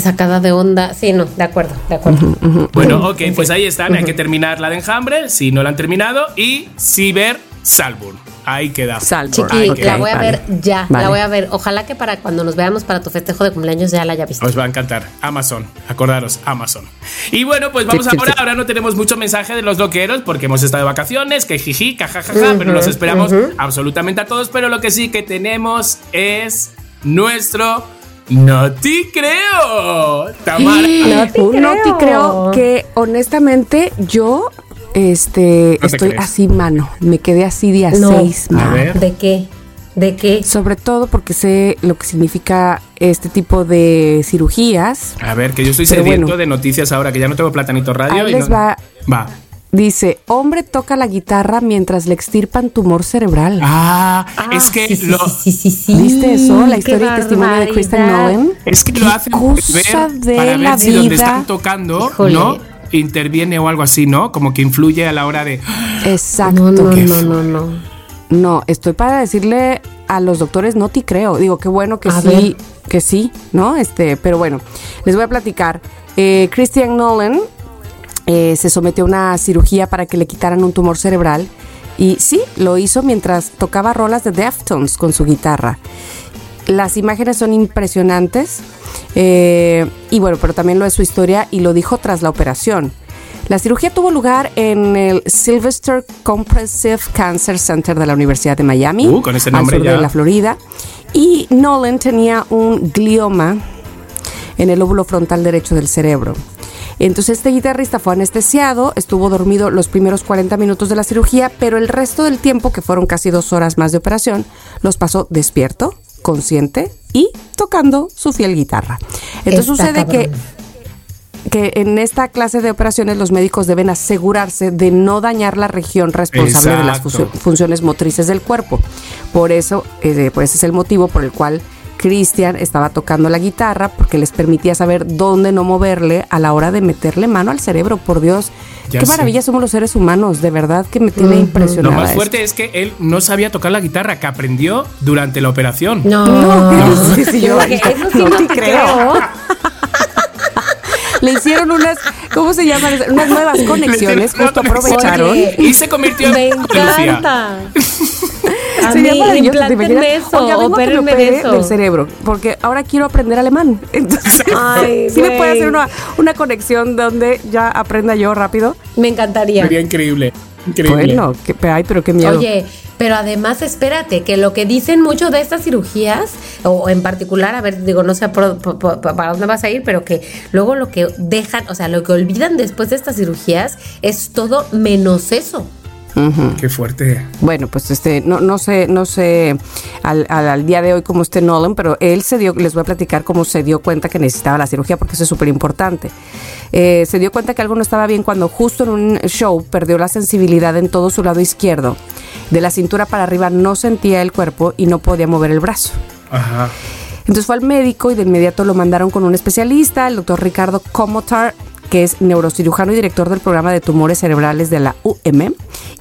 sacada de onda. Sí, no, de acuerdo, de acuerdo. Bueno, ok, pues ahí están. Hay que terminar la de Enjambre, si no la han terminado. Y si ver Salburn. Ahí queda. Salborn. Chiqui, la voy a vale. ver ya, Vale. la voy a ver. Ojalá que para cuando nos veamos para tu festejo de cumpleaños ya la haya visto. Os va a encantar. Amazon. Acordaros, Amazon. Y bueno, pues vamos tip, ahora. Ahora no tenemos mucho mensaje de los loqueros porque hemos estado de vacaciones, que jiji, cajajaja, pero los esperamos absolutamente a todos. Pero lo que sí que tenemos es nuestro No te creo. Tamara. No te no te creo. que honestamente yo este No te estoy crees. así mano, me quedé así día No. 6, A mano. ver. ¿De qué? ¿De qué? Sobre todo porque sé lo que significa este tipo de cirugías. A ver, que yo estoy Pero sediento bueno. de noticias ahora, que ya no tengo platanito radio. Ahí y les no- va. Va. Dice, hombre toca la guitarra mientras le extirpan tumor cerebral. Ah, es que sí, lo. sí, sí, sí, sí. ¿Viste eso? La historia y testimonio de Kristen. Nolan. Es que ¿Qué lo hacen cosa ver de para ver la si donde están tocando, Híjole. ¿no? Interviene o algo así, ¿no? Como que influye a la hora de. Exacto. No, no, no, no, no. No, estoy para decirle a los doctores, no te creo. Digo, qué bueno que A sí, que sí, ¿no? Este, pero bueno, les voy a platicar. Eh, Christian Nolan eh, se sometió a una cirugía para que le quitaran un tumor cerebral y sí, lo hizo mientras tocaba rolas de Deftones con su guitarra. Las imágenes son impresionantes eh, y bueno, pero también lo es su historia y lo dijo tras la operación. La cirugía tuvo lugar en el Sylvester Comprehensive Cancer Center de la Universidad de Miami, Uh, con ese al nombre sur ya. de la Florida. Y Nolan tenía un glioma en el lóbulo frontal derecho del cerebro. Entonces este guitarrista fue anestesiado, estuvo dormido los primeros 40 minutos de la cirugía, pero el resto del tiempo, que fueron casi dos horas más de operación, los pasó despierto, consciente y tocando su fiel guitarra. Entonces Está sucede que cabrón. que en esta clase de operaciones los médicos deben asegurarse de no dañar la región responsable de las funciones motrices del cuerpo. Por eso, eh, pues ese es el motivo por el cual Christian estaba tocando la guitarra porque les permitía saber dónde no moverle a la hora de meterle mano al cerebro. Por Dios, Ya qué sé. maravilla somos los seres humanos. De verdad que me tiene Lo impresionada. más esto. fuerte es que él no sabía tocar la guitarra, que aprendió durante la operación. No, No, sí, sí, yo- Porque eso sí no no, te creo. creo. Le hicieron unas, ¿cómo se llaman? Unas nuevas conexiones. Justo aprovecharon. Oye, Y se convirtió Me en Lucía. encanta. A Sería mí, maravilloso, ¿te implántenme imaginas? eso, Oiga, vengo a que me opérenme opere de eso. del cerebro, porque ahora quiero aprender alemán. Entonces, Ay, sí me puede hacer una, una conexión donde ya aprenda yo rápido. Me encantaría. Sería increíble. Increíble. Bueno, que, ay, pero qué miedo. Oye, pero además espérate, que lo que dicen mucho de estas cirugías, o en particular, a ver, digo, no sé por- por- por- para dónde vas a ir, pero que luego lo que dejan, o sea, lo que olvidan después de estas cirugías es todo menos eso. Qué fuerte. Bueno, pues este, no, no sé, no sé al, al- al día de hoy cómo esté Nolan, pero él se dio, les voy a platicar cómo se dio cuenta que necesitaba la cirugía, porque eso es súper importante. Eh, se dio cuenta que algo no estaba bien cuando justo en un show perdió la sensibilidad en todo su lado izquierdo. De la cintura para arriba no sentía el cuerpo y no podía mover el brazo. Ajá. Entonces fue al médico y de inmediato lo mandaron con un especialista, el doctor Ricardo Comotar, que es neurocirujano y director del programa de tumores cerebrales de la UM.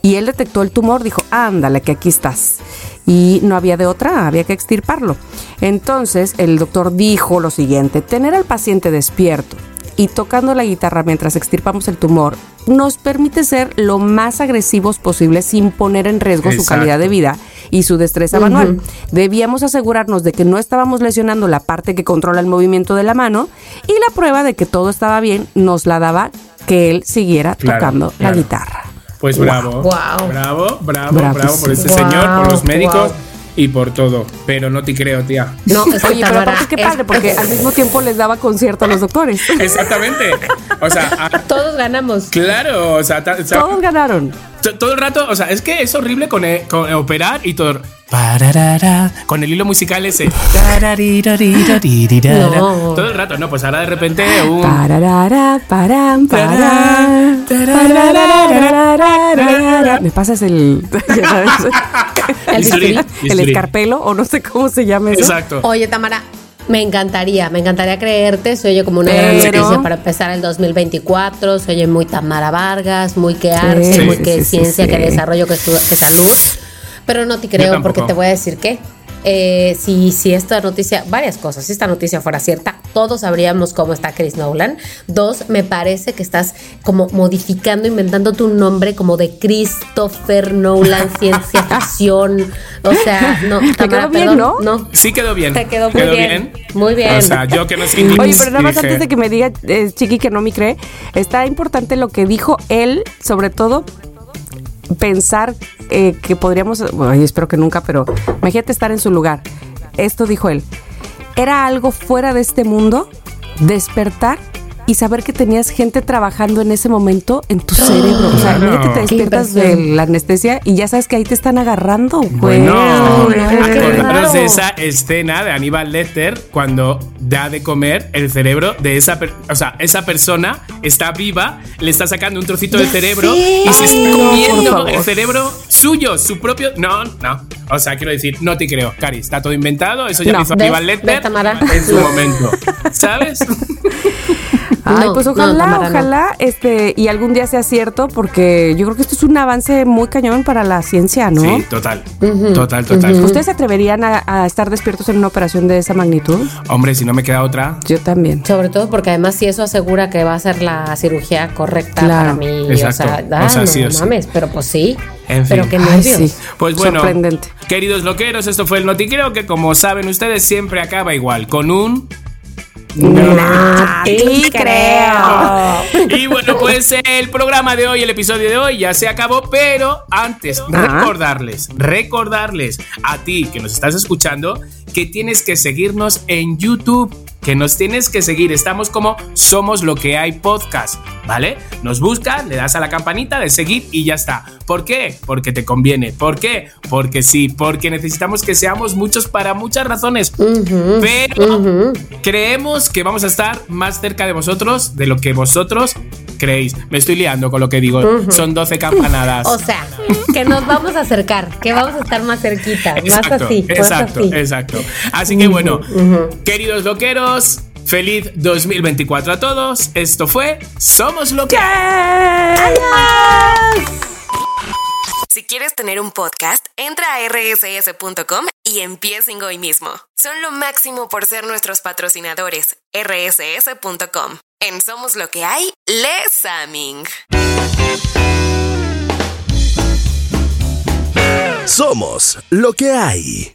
Y él detectó el tumor, dijo, ándale, que aquí estás. Y no había de otra, había que extirparlo. Entonces el doctor dijo lo siguiente, tener al paciente despierto y tocando la guitarra mientras extirpamos el tumor nos permite ser lo más agresivos posible sin poner en riesgo su calidad de vida y su destreza manual. Debíamos asegurarnos de que no estábamos lesionando la parte que controla el movimiento de la mano y la prueba de que todo estaba bien nos la daba que él siguiera Claro, tocando claro. la guitarra. Pues bravo. Guau. Bravo, bravo, bravo, por este señor, por los médicos y por todo. Pero no te creo, tía. No, Oye, pero aparte qué padre, porque al mismo tiempo les daba concierto a los doctores. Exactamente. O sea, a- Todos ganamos. claro, o sea, ta- o sea, Todos ganaron. Todo el rato, o sea, es que es horrible con, eh, con operar y todo. Pararara, con el hilo musical ese. No. Todo el rato, no, pues ahora de repente un. Pararara, param, param, pararararararara. Me pasas el, El bisturí, el escarpelo o no sé cómo se llama eso. Exacto. Oye, Tamara, me encantaría, me encantaría creerte. Se oye como una gran noticia para empezar el 2024. Se oye muy Tamara Vargas, muy que arte, Sí, muy que sí, ciencia, que desarrollo, que, que salud. Pero no te creo porque te voy a decir que eh, si, si esta noticia, varias cosas, si esta noticia fuera cierta, todos sabríamos cómo está Chris Nolan. Dos, me parece que estás como modificando, inventando tu nombre como de Christopher Nolan, ciencia ficción. O sea, no, Tamara, quedó bien, perdón, ¿no? no. Sí quedó bien. Te quedó muy bien. Muy bien. O sea, yo que no sé inglés. Oye, pero nada más dije, antes de que me diga eh, Chiqui que no me cree, está importante lo que dijo él, sobre todo pensar eh, que podríamos, bueno, espero que nunca, pero imagínate estar en su lugar. Esto dijo él, era algo fuera de este mundo, despertar y saber que tenías gente trabajando en ese momento en tu cerebro. O sea, Claro. imagínate te despiertas de la anestesia y ya sabes que ahí te están agarrando, güey. Bueno, acordaros de esa escena de Aníbal Lecter cuando da de comer el cerebro de esa per- o sea, esa persona está viva, le está sacando un trocito del cerebro sé. y se está no, comiendo favor. el cerebro suyo, su propio. No, no. O sea, quiero decir, no te creo, Cari, está todo inventado, eso ya No. lo hizo ¿Ves? Aníbal Lecter en su No. momento. ¿Sabes? Ay, No, pues no, ojalá, no. ojalá, este, y algún día sea cierto, porque yo creo que esto es un avance muy cañón para la ciencia, ¿no? Sí, total. Total, total. ¿Ustedes se atreverían a, a estar despiertos en una operación de esa magnitud? Hombre, si no me queda otra. Yo también. Sobre todo porque además si eso asegura que va a ser la cirugía correcta Claro. para mí. Exacto. O sea, O sea, sí no o sí. mames, pero pues sí. En fin. Pero qué Ay, nervios. sí. Pues bueno, Sorprendente. queridos loqueros, esto fue el Noticreo que como saben ustedes siempre acaba igual, con un... No te creo. Y bueno, pues el programa de hoy, el episodio de hoy ya se acabó, pero antes Ah. recordarles, recordarles a ti que nos estás escuchando que tienes que seguirnos en YouTube, que nos tienes que seguir, estamos como Somos lo que hay podcast, ¿vale? Nos buscas, le das a la campanita de seguir y ya está. ¿Por qué? Porque te conviene. ¿Por qué? Porque sí, porque necesitamos que seamos muchos para muchas razones. Pero creemos que vamos a estar más cerca de vosotros de lo que vosotros creéis. Me estoy liando con lo que digo. Son 12 campanadas. O sea, que nos vamos a acercar, que vamos a estar más cerquita, más así, más exacto, así. exacto. Así que bueno, queridos loqueros, feliz 2024 a todos. Esto fue Somos lo que Si quieres tener un podcast, entra a rss.com y empiecen hoy mismo. Son lo máximo por ser nuestros patrocinadores. rss.com. En Somos lo que hay, Les Aming. Somos lo que hay.